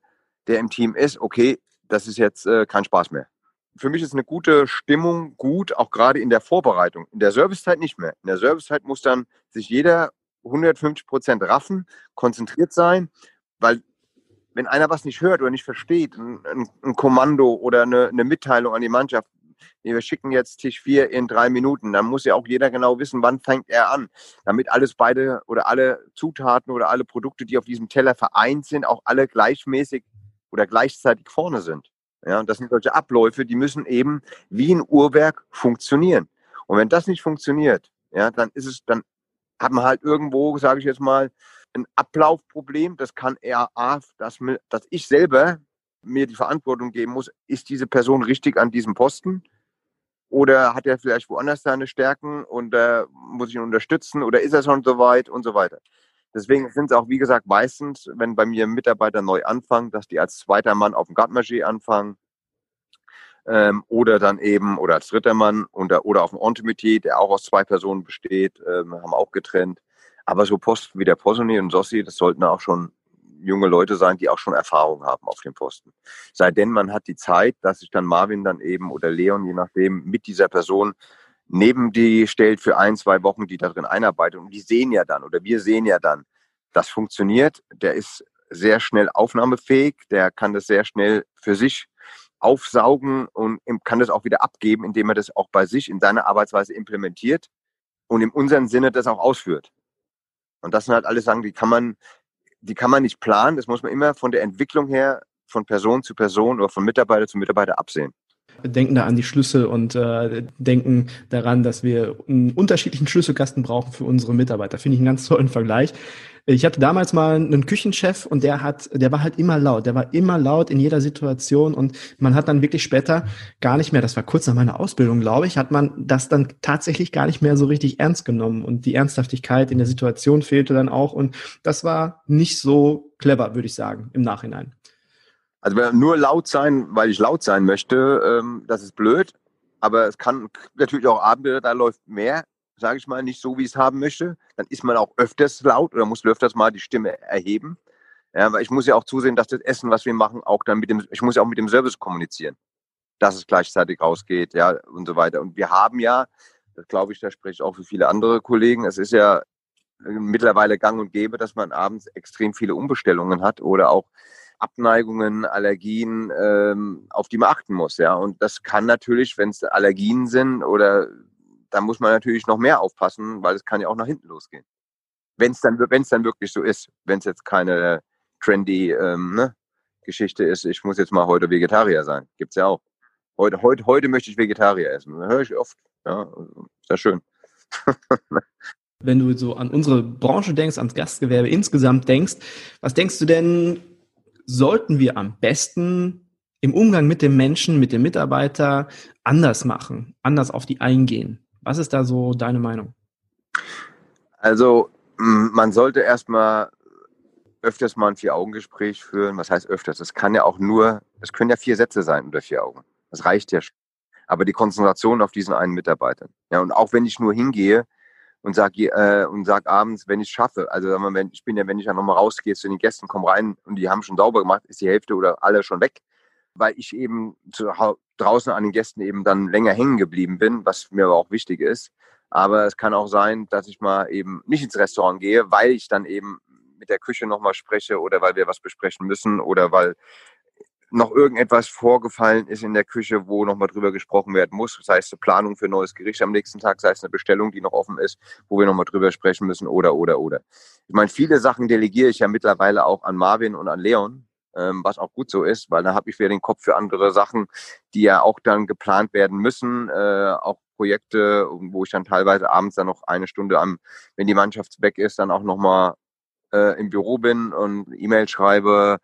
der im Team ist, okay, das ist jetzt äh, kein Spaß mehr für mich ist eine gute Stimmung gut, auch gerade in der Vorbereitung. In der Servicezeit nicht mehr. In der Servicezeit muss dann sich jeder 150 Prozent raffen, konzentriert sein, weil wenn einer was nicht hört oder nicht versteht, ein, ein, Kommando oder eine, eine, Mitteilung an die Mannschaft, wir schicken jetzt Tisch 4 in drei Minuten, dann muss ja auch jeder genau wissen, wann fängt er an, damit alles beide oder alle Zutaten oder alle Produkte, die auf diesem Teller vereint sind, auch alle gleichmäßig oder gleichzeitig vorne sind. Ja, und das sind solche Abläufe, die müssen eben wie ein Uhrwerk funktionieren. Und wenn das nicht funktioniert, ja, dann ist es, dann hat man halt irgendwo, sage ich jetzt mal, ein Ablaufproblem. Das kann eher A, dass, dass ich selber mir die Verantwortung geben muss, ist diese Person richtig an diesem Posten? Oder hat er vielleicht woanders seine Stärken und äh, muss ich ihn unterstützen? Oder ist er schon so weit und so weiter? Deswegen sind es auch, wie gesagt, meistens, wenn bei mir Mitarbeiter neu anfangen, dass die als zweiter Mann auf dem Gartmaché anfangen ähm, oder dann eben, oder als dritter Mann oder, oder auf dem Entemetier, der auch aus zwei Personen besteht, ähm, haben auch getrennt. Aber so Posten wie der Posoni und Sossi, das sollten auch schon junge Leute sein, die auch schon Erfahrung haben auf dem Posten. Sei denn, man hat die Zeit, dass sich dann Marvin dann eben oder Leon, je nachdem, mit dieser Person neben die stellt für ein, zwei Wochen, die da drin einarbeitet. Und die sehen ja dann oder wir sehen ja dann, das funktioniert. Der ist sehr schnell aufnahmefähig, der kann das sehr schnell für sich aufsaugen und kann das auch wieder abgeben, indem er das auch bei sich in seiner Arbeitsweise implementiert und in unserem Sinne das auch ausführt. Und das sind halt alles Sachen, die kann man, die kann man nicht planen. Das muss man immer von der Entwicklung her von Person zu Person oder von Mitarbeiter zu Mitarbeiter absehen. Denken da an die Schlüssel und äh, denken daran, dass wir einen unterschiedlichen Schlüsselkasten brauchen für unsere Mitarbeiter. Finde ich einen ganz tollen Vergleich. Ich hatte damals mal einen Küchenchef und der hat, der war halt immer laut. Der war immer laut in jeder Situation und man hat dann wirklich später gar nicht mehr, das war kurz nach meiner Ausbildung, glaube ich, hat man das dann tatsächlich gar nicht mehr so richtig ernst genommen und die Ernsthaftigkeit in der Situation fehlte dann auch und das war nicht so clever, würde ich sagen, im Nachhinein. Also nur laut sein, weil ich laut sein möchte, ähm, das ist blöd. Aber es kann natürlich auch Abende, da läuft mehr sage ich mal, nicht so, wie ich es haben möchte, dann ist man auch öfters laut oder muss öfters mal die Stimme erheben. Ja, weil ich muss ja auch zusehen, dass das Essen, was wir machen, auch dann mit dem, ich muss ja auch mit dem Service kommunizieren, dass es gleichzeitig rausgeht, ja, und so weiter. Und wir haben ja, das glaube ich, da spreche ich auch für viele andere Kollegen, es ist ja mittlerweile gang und gäbe, dass man abends extrem viele Umbestellungen hat oder auch Abneigungen, Allergien, ähm, auf die man achten muss. Ja, und das kann natürlich, wenn es Allergien sind oder da muss man natürlich noch mehr aufpassen, weil es kann ja auch nach hinten losgehen. Wenn es dann, dann wirklich so ist, wenn es jetzt keine trendy ähm, ne, Geschichte ist, ich muss jetzt mal heute Vegetarier sein. Gibt es ja auch. Heute, heute, heute möchte ich Vegetarier essen. Höre ich oft. Ja, sehr schön. Wenn du so an unsere Branche denkst, ans Gastgewerbe insgesamt denkst, was denkst du denn, sollten wir am besten im Umgang mit dem Menschen, mit dem Mitarbeiter anders machen, anders auf die eingehen? Was ist da so deine Meinung? Also man sollte erstmal öfters mal ein Vier-Augen-Gespräch führen. Was heißt öfters? Es kann ja auch nur, es können ja vier Sätze sein unter vier Augen. Das reicht ja schon. Aber die Konzentration auf diesen einen Mitarbeiter. Ja, und auch wenn ich nur hingehe und sag, äh, und sag abends, wenn ich es schaffe, also wenn, ich bin ja, wenn ich ja nochmal rausgehe zu den Gästen, komme rein und die haben schon sauber gemacht, ist die Hälfte oder alle schon weg weil ich eben zu, draußen an den Gästen eben dann länger hängen geblieben bin, was mir aber auch wichtig ist. Aber es kann auch sein, dass ich mal eben nicht ins Restaurant gehe, weil ich dann eben mit der Küche nochmal spreche oder weil wir was besprechen müssen oder weil noch irgendetwas vorgefallen ist in der Küche, wo nochmal drüber gesprochen werden muss. Das heißt, eine Planung für ein neues Gericht am nächsten Tag, sei es eine Bestellung, die noch offen ist, wo wir nochmal drüber sprechen müssen oder, oder, oder. Ich meine, viele Sachen delegiere ich ja mittlerweile auch an Marvin und an Leon, ähm, was auch gut so ist, weil dann habe ich wieder den Kopf für andere Sachen, die ja auch dann geplant werden müssen, äh, auch Projekte, wo ich dann teilweise abends dann noch eine Stunde am, wenn die Mannschaft weg ist, dann auch nochmal äh, im Büro bin und E-Mail schreibe.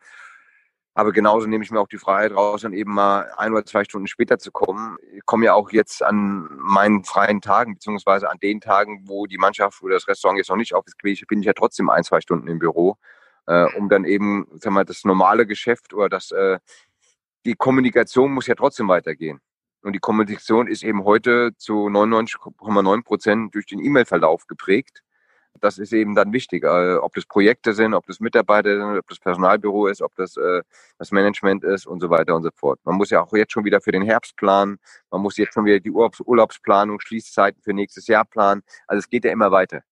Aber genauso nehme ich mir auch die Freiheit raus, dann eben mal ein oder zwei Stunden später zu kommen. Ich komme ja auch jetzt an meinen freien Tagen, beziehungsweise an den Tagen, wo die Mannschaft oder das Restaurant jetzt noch nicht auf ist, bin ich ja trotzdem ein, zwei Stunden im Büro äh, um dann eben, sag mal, das normale Geschäft oder das, äh, die Kommunikation muss ja trotzdem weitergehen. Und die Kommunikation ist eben heute zu 99,9 Prozent durch den E-Mail-Verlauf geprägt. Das ist eben dann wichtig, äh, ob das Projekte sind, ob das Mitarbeiter sind, ob das Personalbüro ist, ob das äh, das Management ist und so weiter und so fort. Man muss ja auch jetzt schon wieder für den Herbst planen, man muss jetzt schon wieder die Urlaubs Urlaubsplanung, Schließzeiten für nächstes Jahr planen. Also es geht ja immer weiter.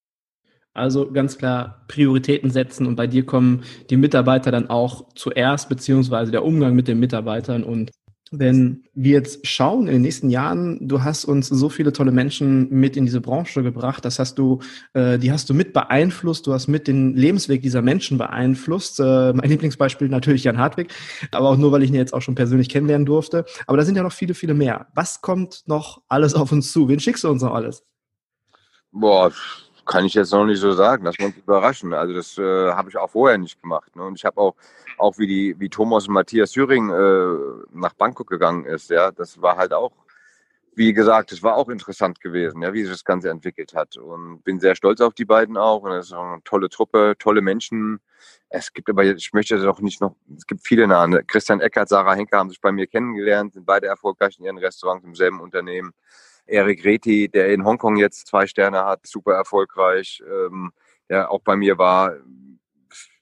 Also ganz klar Prioritäten setzen und bei dir kommen die Mitarbeiter dann auch zuerst, beziehungsweise der Umgang mit den Mitarbeitern. Und wenn wir jetzt schauen in den nächsten Jahren, du hast uns so viele tolle Menschen mit in diese Branche gebracht, das hast du, äh, die hast du mit beeinflusst, du hast mit den Lebensweg dieser Menschen beeinflusst. Äh, mein Lieblingsbeispiel natürlich Jan Hartwig, aber auch nur, weil ich ihn jetzt auch schon persönlich kennenlernen durfte. Aber da sind ja noch viele, viele mehr. Was kommt noch alles auf uns zu? Wen schickst du uns noch alles? Boah, kann ich jetzt noch nicht so sagen. Das wir uns überraschen. Also das äh, habe ich auch vorher nicht gemacht. Ne? Und ich habe auch, auch wie die, wie Thomas und Matthias Thüring äh, nach Bangkok gegangen ist, ja, das war halt auch, wie gesagt, es war auch interessant gewesen, ja, wie sich das Ganze entwickelt hat. Und bin sehr stolz auf die beiden auch. Und es ist eine tolle Truppe, tolle Menschen. Es gibt aber, ich möchte das auch nicht noch, es gibt viele Namen. Christian Eckert, Sarah Henker haben sich bei mir kennengelernt, sind beide erfolgreich in ihren Restaurants im selben Unternehmen. Erik Reti, der in Hongkong jetzt zwei Sterne hat, super erfolgreich, ähm, der auch bei mir war.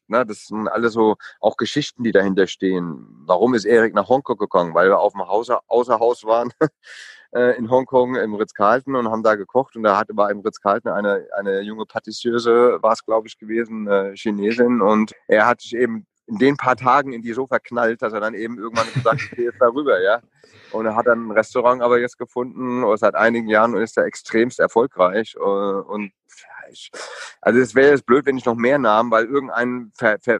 Na, das sind alles so auch Geschichten, die dahinter stehen. Warum ist Erik nach Hongkong gekommen? Weil wir auf dem Haus, Außerhaus waren äh, in Hongkong im Ritz-Carlton und haben da gekocht. Und da hatte bei im Ritz-Carlton eine, eine junge Patisseuse, war es glaube ich gewesen, äh, Chinesin. Und er hat sich eben in den paar Tagen in die so verknallt, dass er dann eben irgendwann gesagt hat, ich gehe jetzt darüber, ja. Und er hat dann ein Restaurant aber jetzt gefunden, seit einigen Jahren und ist da extremst erfolgreich. Äh, und ich, also es wäre jetzt blöd, wenn ich noch mehr Namen, weil irgendeinen ver, ver,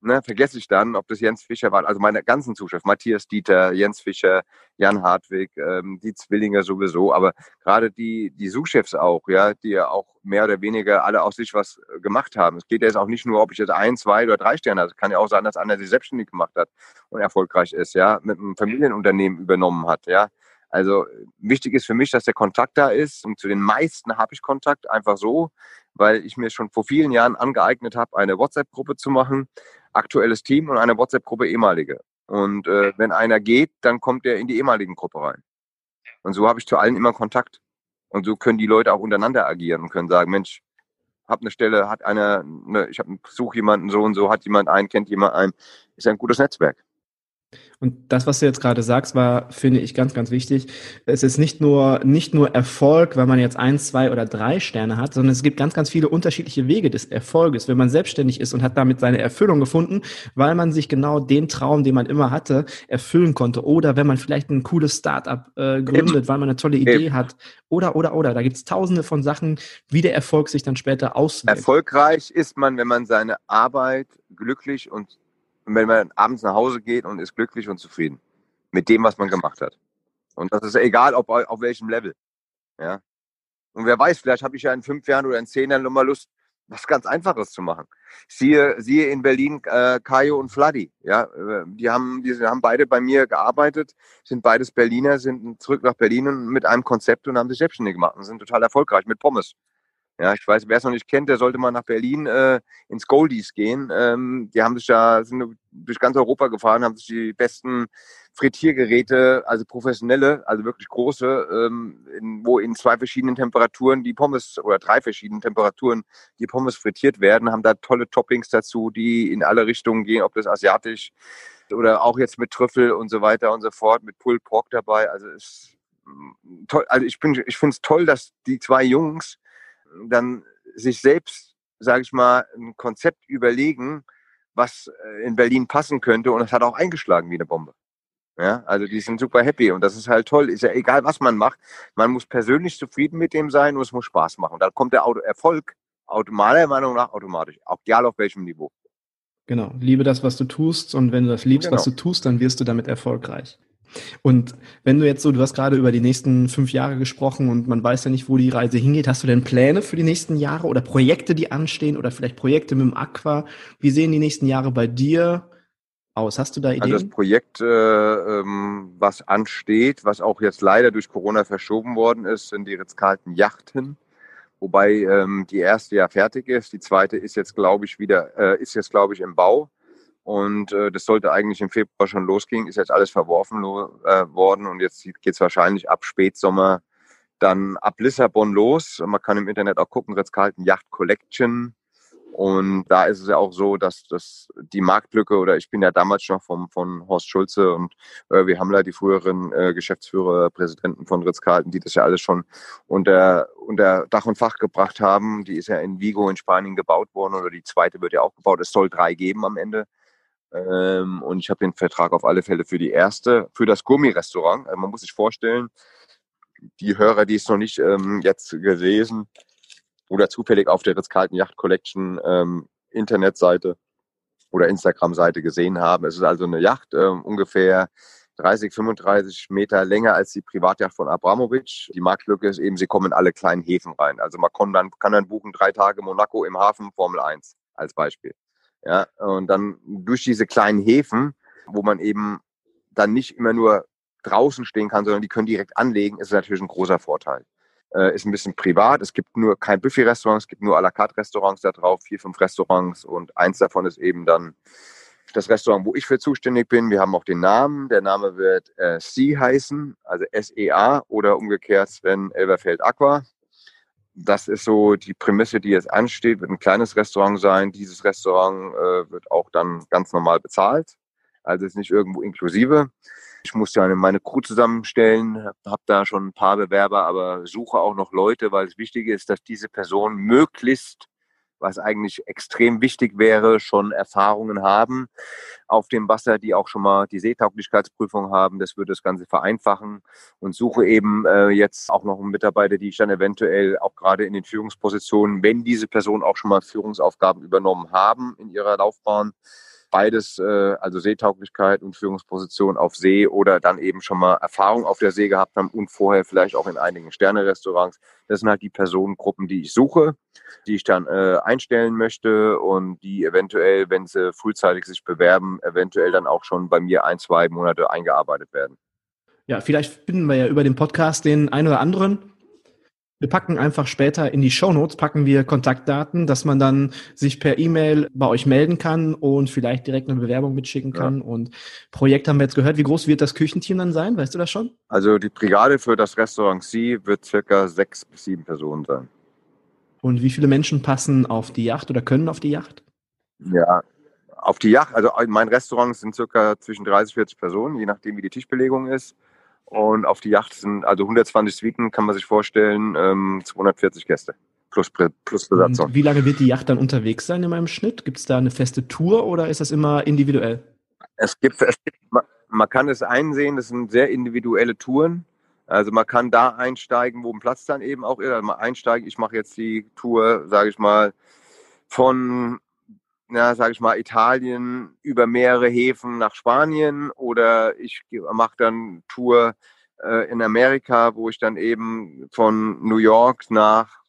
ne, vergesse ich dann, ob das Jens Fischer war, also meine ganzen Zuschauer, Matthias Dieter, Jens Fischer, Jan Hartwig, ähm, die Zwillinge sowieso, aber gerade die, die Suchchefs auch, ja, die ja auch mehr oder weniger alle aus sich was äh, gemacht haben. Es geht ja jetzt auch nicht nur, ob ich jetzt ein, zwei oder drei Sterne habe. Es kann ja auch sein, dass einer sich selbstständig gemacht hat und erfolgreich ist, ja, mit einem Familienunternehmen übernommen hat, ja. Also wichtig ist für mich, dass der Kontakt da ist und zu den meisten habe ich Kontakt einfach so, weil ich mir schon vor vielen Jahren angeeignet habe, eine WhatsApp-Gruppe zu machen, aktuelles Team und eine WhatsApp-Gruppe ehemalige. Und äh, wenn einer geht, dann kommt er in die ehemaligen Gruppe rein. Und so habe ich zu allen immer Kontakt. Und so können die Leute auch untereinander agieren und können sagen, Mensch, hab eine Stelle, hat einer, ne, ich habe suche jemanden so und so, hat jemand einen, kennt jemand einen, ist ein gutes Netzwerk. Und das, was du jetzt gerade sagst, war, finde ich, ganz, ganz wichtig. Es ist nicht nur, nicht nur Erfolg, weil man jetzt ein, zwei oder drei Sterne hat, sondern es gibt ganz, ganz viele unterschiedliche Wege des Erfolges, wenn man selbstständig ist und hat damit seine Erfüllung gefunden, weil man sich genau den Traum, den man immer hatte, erfüllen konnte. Oder wenn man vielleicht ein cooles Startup äh, gründet, weil man eine tolle Idee Eben. hat. Oder, oder, oder. Da gibt es tausende von Sachen, wie der Erfolg sich dann später auswirkt. Erfolgreich ist man, wenn man seine Arbeit glücklich und und wenn man abends nach Hause geht und ist glücklich und zufrieden mit dem, was man gemacht hat. Und das ist egal, ob auf welchem Level. Ja. Und wer weiß, vielleicht habe ich ja in fünf Jahren oder in zehn Jahren nochmal Lust, was ganz Einfaches zu machen. Siehe, siehe in Berlin äh, Kayo und Vladi. Ja, äh, die haben, die haben beide bei mir gearbeitet, sind beides Berliner, sind zurück nach Berlin und mit einem Konzept und haben sich selbstständig gemacht und sind total erfolgreich mit Pommes. Ja, ich weiß, wer es noch nicht kennt, der sollte mal nach Berlin äh, ins Goldies gehen. Ähm, die haben sich ja sind durch ganz Europa gefahren, haben sich die besten Frittiergeräte, also professionelle, also wirklich große, ähm, in, wo in zwei verschiedenen Temperaturen die Pommes oder drei verschiedenen Temperaturen die Pommes frittiert werden, haben da tolle Toppings dazu, die in alle Richtungen gehen, ob das asiatisch oder auch jetzt mit Trüffel und so weiter und so fort, mit Pulled Pork dabei. Also ist mm, toll. Also ich bin, ich finde es toll, dass die zwei Jungs dann sich selbst, sage ich mal, ein Konzept überlegen, was äh, in Berlin passen könnte und es hat auch eingeschlagen wie eine Bombe. Ja, also die sind super happy und das ist halt toll. Ist ja egal, was man macht. Man muss persönlich zufrieden mit dem sein und es muss Spaß machen. Und dann kommt der Auto Erfolg meiner Meinung nach automatisch, auch egal auf welchem Niveau. Genau, liebe das, was du tust und wenn du das liebst, genau. was du tust, dann wirst du damit erfolgreich. Und wenn du jetzt so, du hast gerade über die nächsten fünf Jahre gesprochen und man weiß ja nicht, wo die Reise hingeht. Hast du denn Pläne für die nächsten Jahre oder Projekte, die anstehen oder vielleicht Projekte mit dem Aqua? Wie sehen die nächsten Jahre bei dir aus? Hast du da Ideen? Also das Projekt, äh, ähm, was ansteht, was auch jetzt leider durch Corona verschoben worden ist, sind die Ritz-Carlton Yachten. Wobei ähm, die erste ja fertig ist, die zweite ist jetzt, glaube ich, wieder, äh, ist jetzt, glaube ich, im Bau. Und äh, das sollte eigentlich im Februar schon losgehen, ist jetzt alles verworfen äh, worden und jetzt geht es wahrscheinlich ab Spätsommer dann ab Lissabon los. Man kann im Internet auch gucken, Ritz-Carlton Yacht Collection. Und da ist es ja auch so, dass das die Marktlücke oder ich bin ja damals schon vom, von Horst Schulze und äh, wir haben da die früheren äh, Geschäftsführer, Präsidenten von Ritz-Carlton, die das ja alles schon unter, unter Dach und Fach gebracht haben. Die ist ja in Vigo in Spanien gebaut worden oder die zweite wird ja auch gebaut. Es soll drei geben am Ende. Ähm, und ich habe den Vertrag auf alle Fälle für die erste, für das Gummirestaurant. Also man muss sich vorstellen, die Hörer, die es noch nicht ähm, jetzt gelesen oder zufällig auf der Ritz-Carlton Yacht Collection ähm, Internetseite oder Instagram-Seite gesehen haben. Es ist also eine Yacht, äh, ungefähr 30, 35 Meter länger als die Privatjacht von Abramowitsch. Die Marktlücke ist eben, sie kommen in alle kleinen Häfen rein. Also man kann dann, kann dann buchen drei Tage Monaco im Hafen Formel 1 als Beispiel. Ja, und dann durch diese kleinen Häfen, wo man eben dann nicht immer nur draußen stehen kann, sondern die können direkt anlegen, ist natürlich ein großer Vorteil. Äh, ist ein bisschen privat. Es gibt nur kein Buffet-Restaurant, es gibt nur à la carte Restaurants da drauf, vier, fünf Restaurants und eins davon ist eben dann das Restaurant, wo ich für zuständig bin. Wir haben auch den Namen. Der Name wird äh, Sea heißen, also S-E-A oder umgekehrt Sven Elberfeld Aqua das ist so die Prämisse, die jetzt ansteht, wird ein kleines Restaurant sein. Dieses Restaurant äh, wird auch dann ganz normal bezahlt. Also ist nicht irgendwo inklusive. Ich muss ja meine Crew zusammenstellen, habe da schon ein paar Bewerber, aber suche auch noch Leute, weil es wichtig ist, dass diese Person möglichst was eigentlich extrem wichtig wäre, schon Erfahrungen haben auf dem Wasser, die auch schon mal die Seetauglichkeitsprüfung haben. Das würde das Ganze vereinfachen und suche eben äh, jetzt auch noch einen Mitarbeiter, die ich dann eventuell auch gerade in den Führungspositionen, wenn diese Personen auch schon mal Führungsaufgaben übernommen haben in ihrer Laufbahn, beides, äh, also Seetauglichkeit und Führungsposition auf See oder dann eben schon mal Erfahrung auf der See gehabt haben und vorher vielleicht auch in einigen Sterne-Restaurants. Das sind halt die Personengruppen, die ich suche, die ich dann äh, einstellen möchte und die eventuell, wenn sie frühzeitig sich bewerben, eventuell dann auch schon bei mir ein, zwei Monate eingearbeitet werden. Ja, vielleicht finden wir ja über den Podcast den einen oder anderen, wir packen einfach später in die Show Notes packen wir Kontaktdaten, dass man dann sich per E-Mail bei euch melden kann und vielleicht direkt eine Bewerbung mitschicken kann. Ja. Und Projekt haben wir jetzt gehört. Wie groß wird das Küchenteam dann sein? Weißt du das schon? Also die Brigade für das Restaurant Sie wird circa sechs bis sieben Personen sein. Und wie viele Menschen passen auf die Yacht oder können auf die Yacht? Ja, auf die Yacht, also mein Restaurant sind circa zwischen 30 und 40 Personen, je nachdem wie die Tischbelegung ist. Und auf die Yacht sind also 120 Suiten, kann man sich vorstellen, ähm, 240 Gäste plus, plus Besatzung. Und wie lange wird die Yacht dann unterwegs sein in meinem Schnitt? Gibt es da eine feste Tour oder ist das immer individuell? Es gibt, es gibt man, kann es einsehen, das sind sehr individuelle Touren. Also man kann da einsteigen, wo ein Platz dann eben auch ist. Also man einsteigen, ich mache jetzt die Tour, sage ich mal, von na, sage ich mal, Italien über mehrere Häfen nach Spanien oder ich mache dann Tour äh, in Amerika, wo ich dann eben von New York nach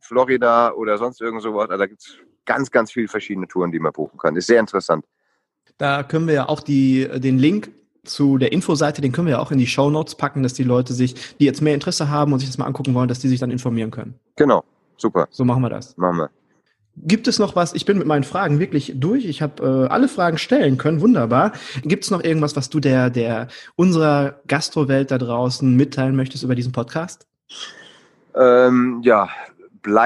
Florida oder sonst irgend sowas, also da gibt es ganz, ganz viele verschiedene Touren, die man buchen kann. ist sehr interessant. Da können wir ja auch die, den Link zu der Infoseite, den können wir ja auch in die Show Notes packen, dass die Leute sich, die jetzt mehr Interesse haben und sich das mal angucken wollen, dass die sich dann informieren können. Genau, super. So machen wir das. Machen wir. Gibt es noch was? Ich bin mit meinen Fragen wirklich durch. Ich habe äh, alle Fragen stellen können. Wunderbar. Gibt es noch irgendwas, was du der, der unserer Gastrowelt da draußen mitteilen möchtest über diesen Podcast? Ähm, ja,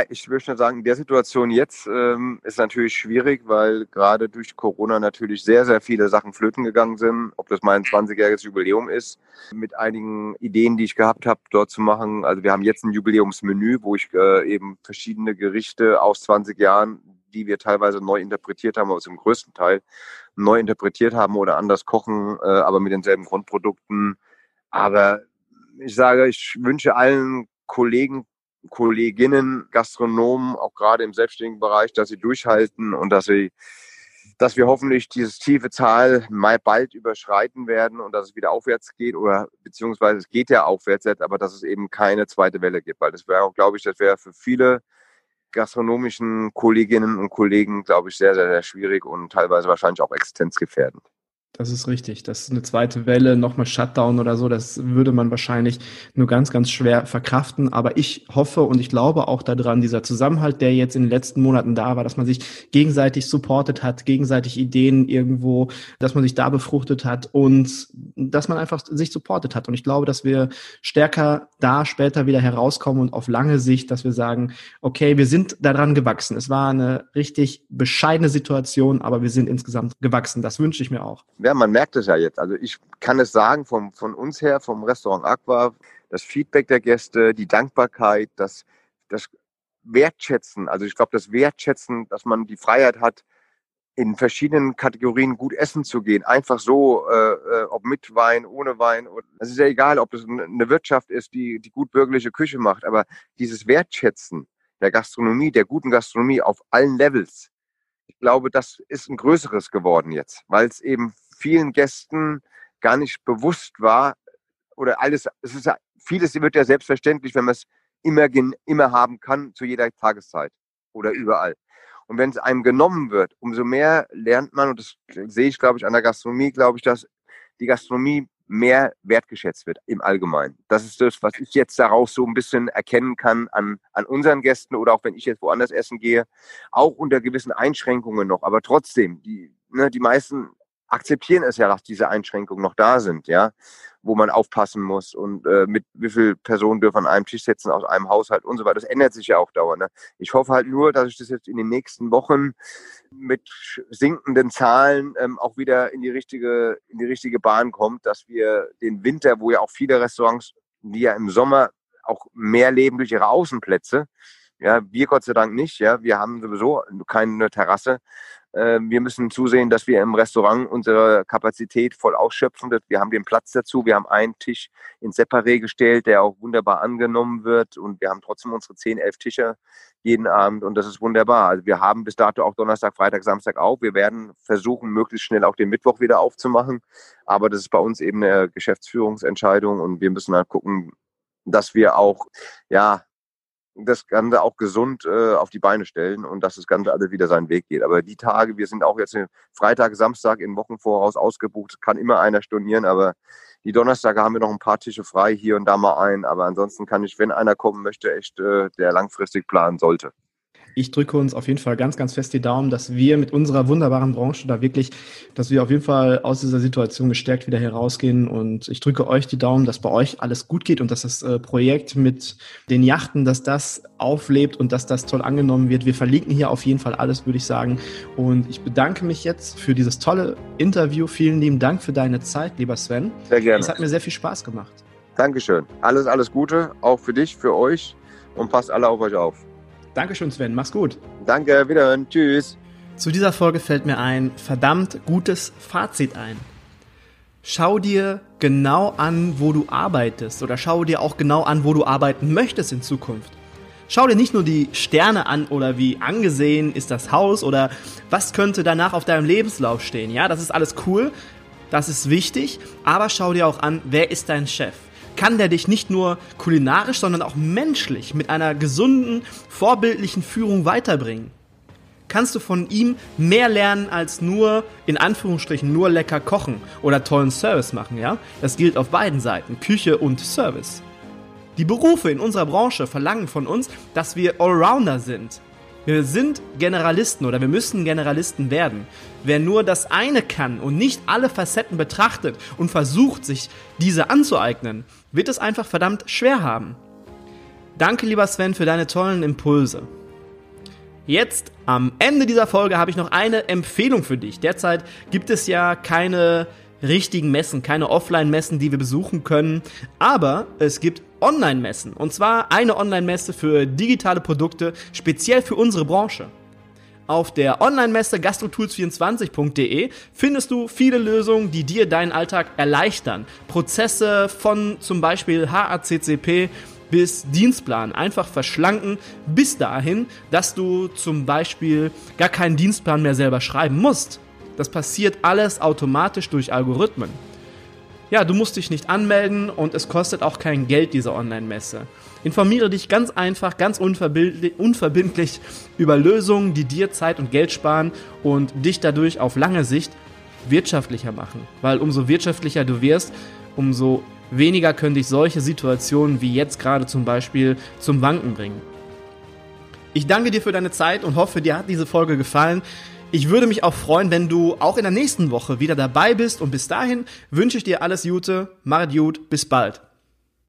ich möchte sagen, in der Situation jetzt ähm, ist natürlich schwierig, weil gerade durch Corona natürlich sehr, sehr viele Sachen flöten gegangen sind. Ob das mein 20-jähriges Jubiläum ist, mit einigen Ideen, die ich gehabt habe, dort zu machen. Also wir haben jetzt ein Jubiläumsmenü, wo ich äh, eben verschiedene Gerichte aus 20 Jahren, die wir teilweise neu interpretiert haben, aber zum größten Teil neu interpretiert haben oder anders kochen, äh, aber mit denselben Grundprodukten. Aber ich sage, ich wünsche allen Kollegen, Kolleginnen, Gastronomen, auch gerade im selbstständigen Bereich, dass sie durchhalten und dass sie dass wir hoffentlich dieses tiefe Zahl mal bald überschreiten werden und dass es wieder aufwärts geht oder beziehungsweise es geht ja aufwärts jetzt, aber dass es eben keine zweite Welle gibt, weil das wäre, glaube ich, das wäre für viele gastronomischen Kolleginnen und Kollegen, glaube ich, sehr, sehr, sehr schwierig und teilweise wahrscheinlich auch existenzgefährdend. Das ist richtig. Das ist eine zweite Welle, nochmal Shutdown oder so, das würde man wahrscheinlich nur ganz, ganz schwer verkraften. Aber ich hoffe und ich glaube auch daran, dieser Zusammenhalt, der jetzt in den letzten Monaten da war, dass man sich gegenseitig supportet hat, gegenseitig Ideen irgendwo, dass man sich da befruchtet hat und dass man einfach sich supportet hat. Und ich glaube, dass wir stärker da später wieder herauskommen und auf lange Sicht, dass wir sagen, okay, wir sind daran gewachsen. Es war eine richtig bescheidene Situation, aber wir sind insgesamt gewachsen. Das wünsche ich mir auch ja, man merkt es ja jetzt. Also ich kann es sagen vom, von uns her, vom Restaurant Aqua, das Feedback der Gäste, die Dankbarkeit, das, das Wertschätzen. Also ich glaube, das Wertschätzen, dass man die Freiheit hat, in verschiedenen Kategorien gut essen zu gehen. Einfach so, äh, äh ob mit Wein, ohne Wein. Es ist ja egal, ob es eine Wirtschaft ist, die die gut bürgerliche Küche macht. Aber dieses Wertschätzen der Gastronomie, der guten Gastronomie auf allen Levels, ich glaube, das ist ein größeres geworden jetzt, weil es eben vielen Gästen gar nicht bewusst war oder alles, es ist vieles wird ja selbstverständlich, wenn man es immer, immer haben kann, zu jeder Tageszeit oder überall. Und wenn es einem genommen wird, umso mehr lernt man, und das sehe ich, glaube ich, an der Gastronomie, glaube ich, dass die Gastronomie mehr wertgeschätzt wird im Allgemeinen. Das ist das, was ich jetzt daraus so ein bisschen erkennen kann an, an unseren Gästen oder auch wenn ich jetzt woanders essen gehe, auch unter gewissen Einschränkungen noch. Aber trotzdem, die, ne, die meisten akzeptieren es ja, dass diese Einschränkungen noch da sind, ja, wo man aufpassen muss und äh, mit wie viele Personen dürfen an einem Tisch sitzen aus einem Haushalt und so weiter. Das ändert sich ja auch dauernd. Ne? Ich hoffe halt nur, dass ich das jetzt in den nächsten Wochen mit sinkenden Zahlen ähm, auch wieder in die richtige in die richtige Bahn kommt, dass wir den Winter, wo ja auch viele Restaurants, die ja im Sommer auch mehr leben durch ihre Außenplätze, ja, wir Gott sei Dank nicht, ja, wir haben sowieso keine Terrasse, wir müssen zusehen, dass wir im Restaurant unsere Kapazität voll ausschöpfen. Wir haben den Platz dazu. Wir haben einen Tisch in Separé gestellt, der auch wunderbar angenommen wird. Und wir haben trotzdem unsere 10, 11 Tische jeden Abend. Und das ist wunderbar. Also wir haben bis dato auch Donnerstag, Freitag, Samstag auf. Wir werden versuchen, möglichst schnell auch den Mittwoch wieder aufzumachen. Aber das ist bei uns eben eine Geschäftsführungsentscheidung. Und wir müssen halt gucken, dass wir auch, ja, das Ganze auch gesund äh, auf die Beine stellen und dass das Ganze alles wieder seinen Weg geht. Aber die Tage, wir sind auch jetzt Freitag, Samstag in Wochen voraus ausgebucht, kann immer einer stornieren, aber die Donnerstage haben wir noch ein paar Tische frei, hier und da mal ein. Aber ansonsten kann ich, wenn einer kommen möchte, echt äh, der langfristig planen sollte ich drücke uns auf jeden Fall ganz, ganz fest die Daumen, dass wir mit unserer wunderbaren Branche da wirklich, dass wir auf jeden Fall aus dieser Situation gestärkt wieder herausgehen. Und ich drücke euch die Daumen, dass bei euch alles gut geht und dass das äh, Projekt mit den Yachten, dass das auflebt und dass das toll angenommen wird. Wir verlinken hier auf jeden Fall alles, würde ich sagen. Und ich bedanke mich jetzt für dieses tolle Interview. Vielen lieben Dank für deine Zeit, lieber Sven. Sehr gerne. Es hat mir sehr viel Spaß gemacht. Dankeschön. Alles, alles Gute, auch für dich, für euch und passt alle auf euch auf. Dankeschön, Sven. Mach's gut. Danke, wiederhören. Tschüss. Zu dieser Folge fällt mir ein verdammt gutes Fazit ein. Schau dir genau an, wo du arbeitest oder schau dir auch genau an, wo du arbeiten möchtest in Zukunft. Schau dir nicht nur die Sterne an oder wie angesehen ist das Haus oder was könnte danach auf deinem Lebenslauf stehen. Ja, das ist alles cool, das ist wichtig, aber schau dir auch an, wer ist dein Chef? Kann der dich nicht nur kulinarisch, sondern auch menschlich mit einer gesunden, vorbildlichen Führung weiterbringen. Kannst du von ihm mehr lernen als nur, in Anführungsstrichen, nur lecker kochen oder tollen Service machen, ja? Das gilt auf beiden Seiten, Küche und Service. Die Berufe in unserer Branche verlangen von uns, dass wir Allrounder sind. Wir sind Generalisten oder wir müssen Generalisten werden. Wer nur das eine kann und nicht alle Facetten betrachtet und versucht, sich diese anzueignen, wird es einfach verdammt schwer haben. Danke, lieber Sven, für deine tollen Impulse. Jetzt am Ende dieser Folge habe ich noch eine Empfehlung für dich. Derzeit gibt es ja keine richtigen Messen, keine Offline-Messen, die wir besuchen können, aber es gibt Online-Messen. Und zwar eine Online-Messe für digitale Produkte, speziell für unsere Branche. Auf der Online-Messe gastrotools24.de findest du viele Lösungen, die dir deinen Alltag erleichtern. Prozesse von zum Beispiel HACCP bis Dienstplan einfach verschlanken bis dahin, dass du zum Beispiel gar keinen Dienstplan mehr selber schreiben musst. Das passiert alles automatisch durch Algorithmen. Ja, du musst dich nicht anmelden und es kostet auch kein Geld, diese Online-Messe. Informiere dich ganz einfach, ganz unverbindlich über Lösungen, die dir Zeit und Geld sparen und dich dadurch auf lange Sicht wirtschaftlicher machen. Weil umso wirtschaftlicher du wirst, umso weniger können dich solche Situationen wie jetzt gerade zum Beispiel zum Wanken bringen. Ich danke dir für deine Zeit und hoffe, dir hat diese Folge gefallen. Ich würde mich auch freuen, wenn du auch in der nächsten Woche wieder dabei bist. Und bis dahin wünsche ich dir alles Gute, mach gut, bis bald.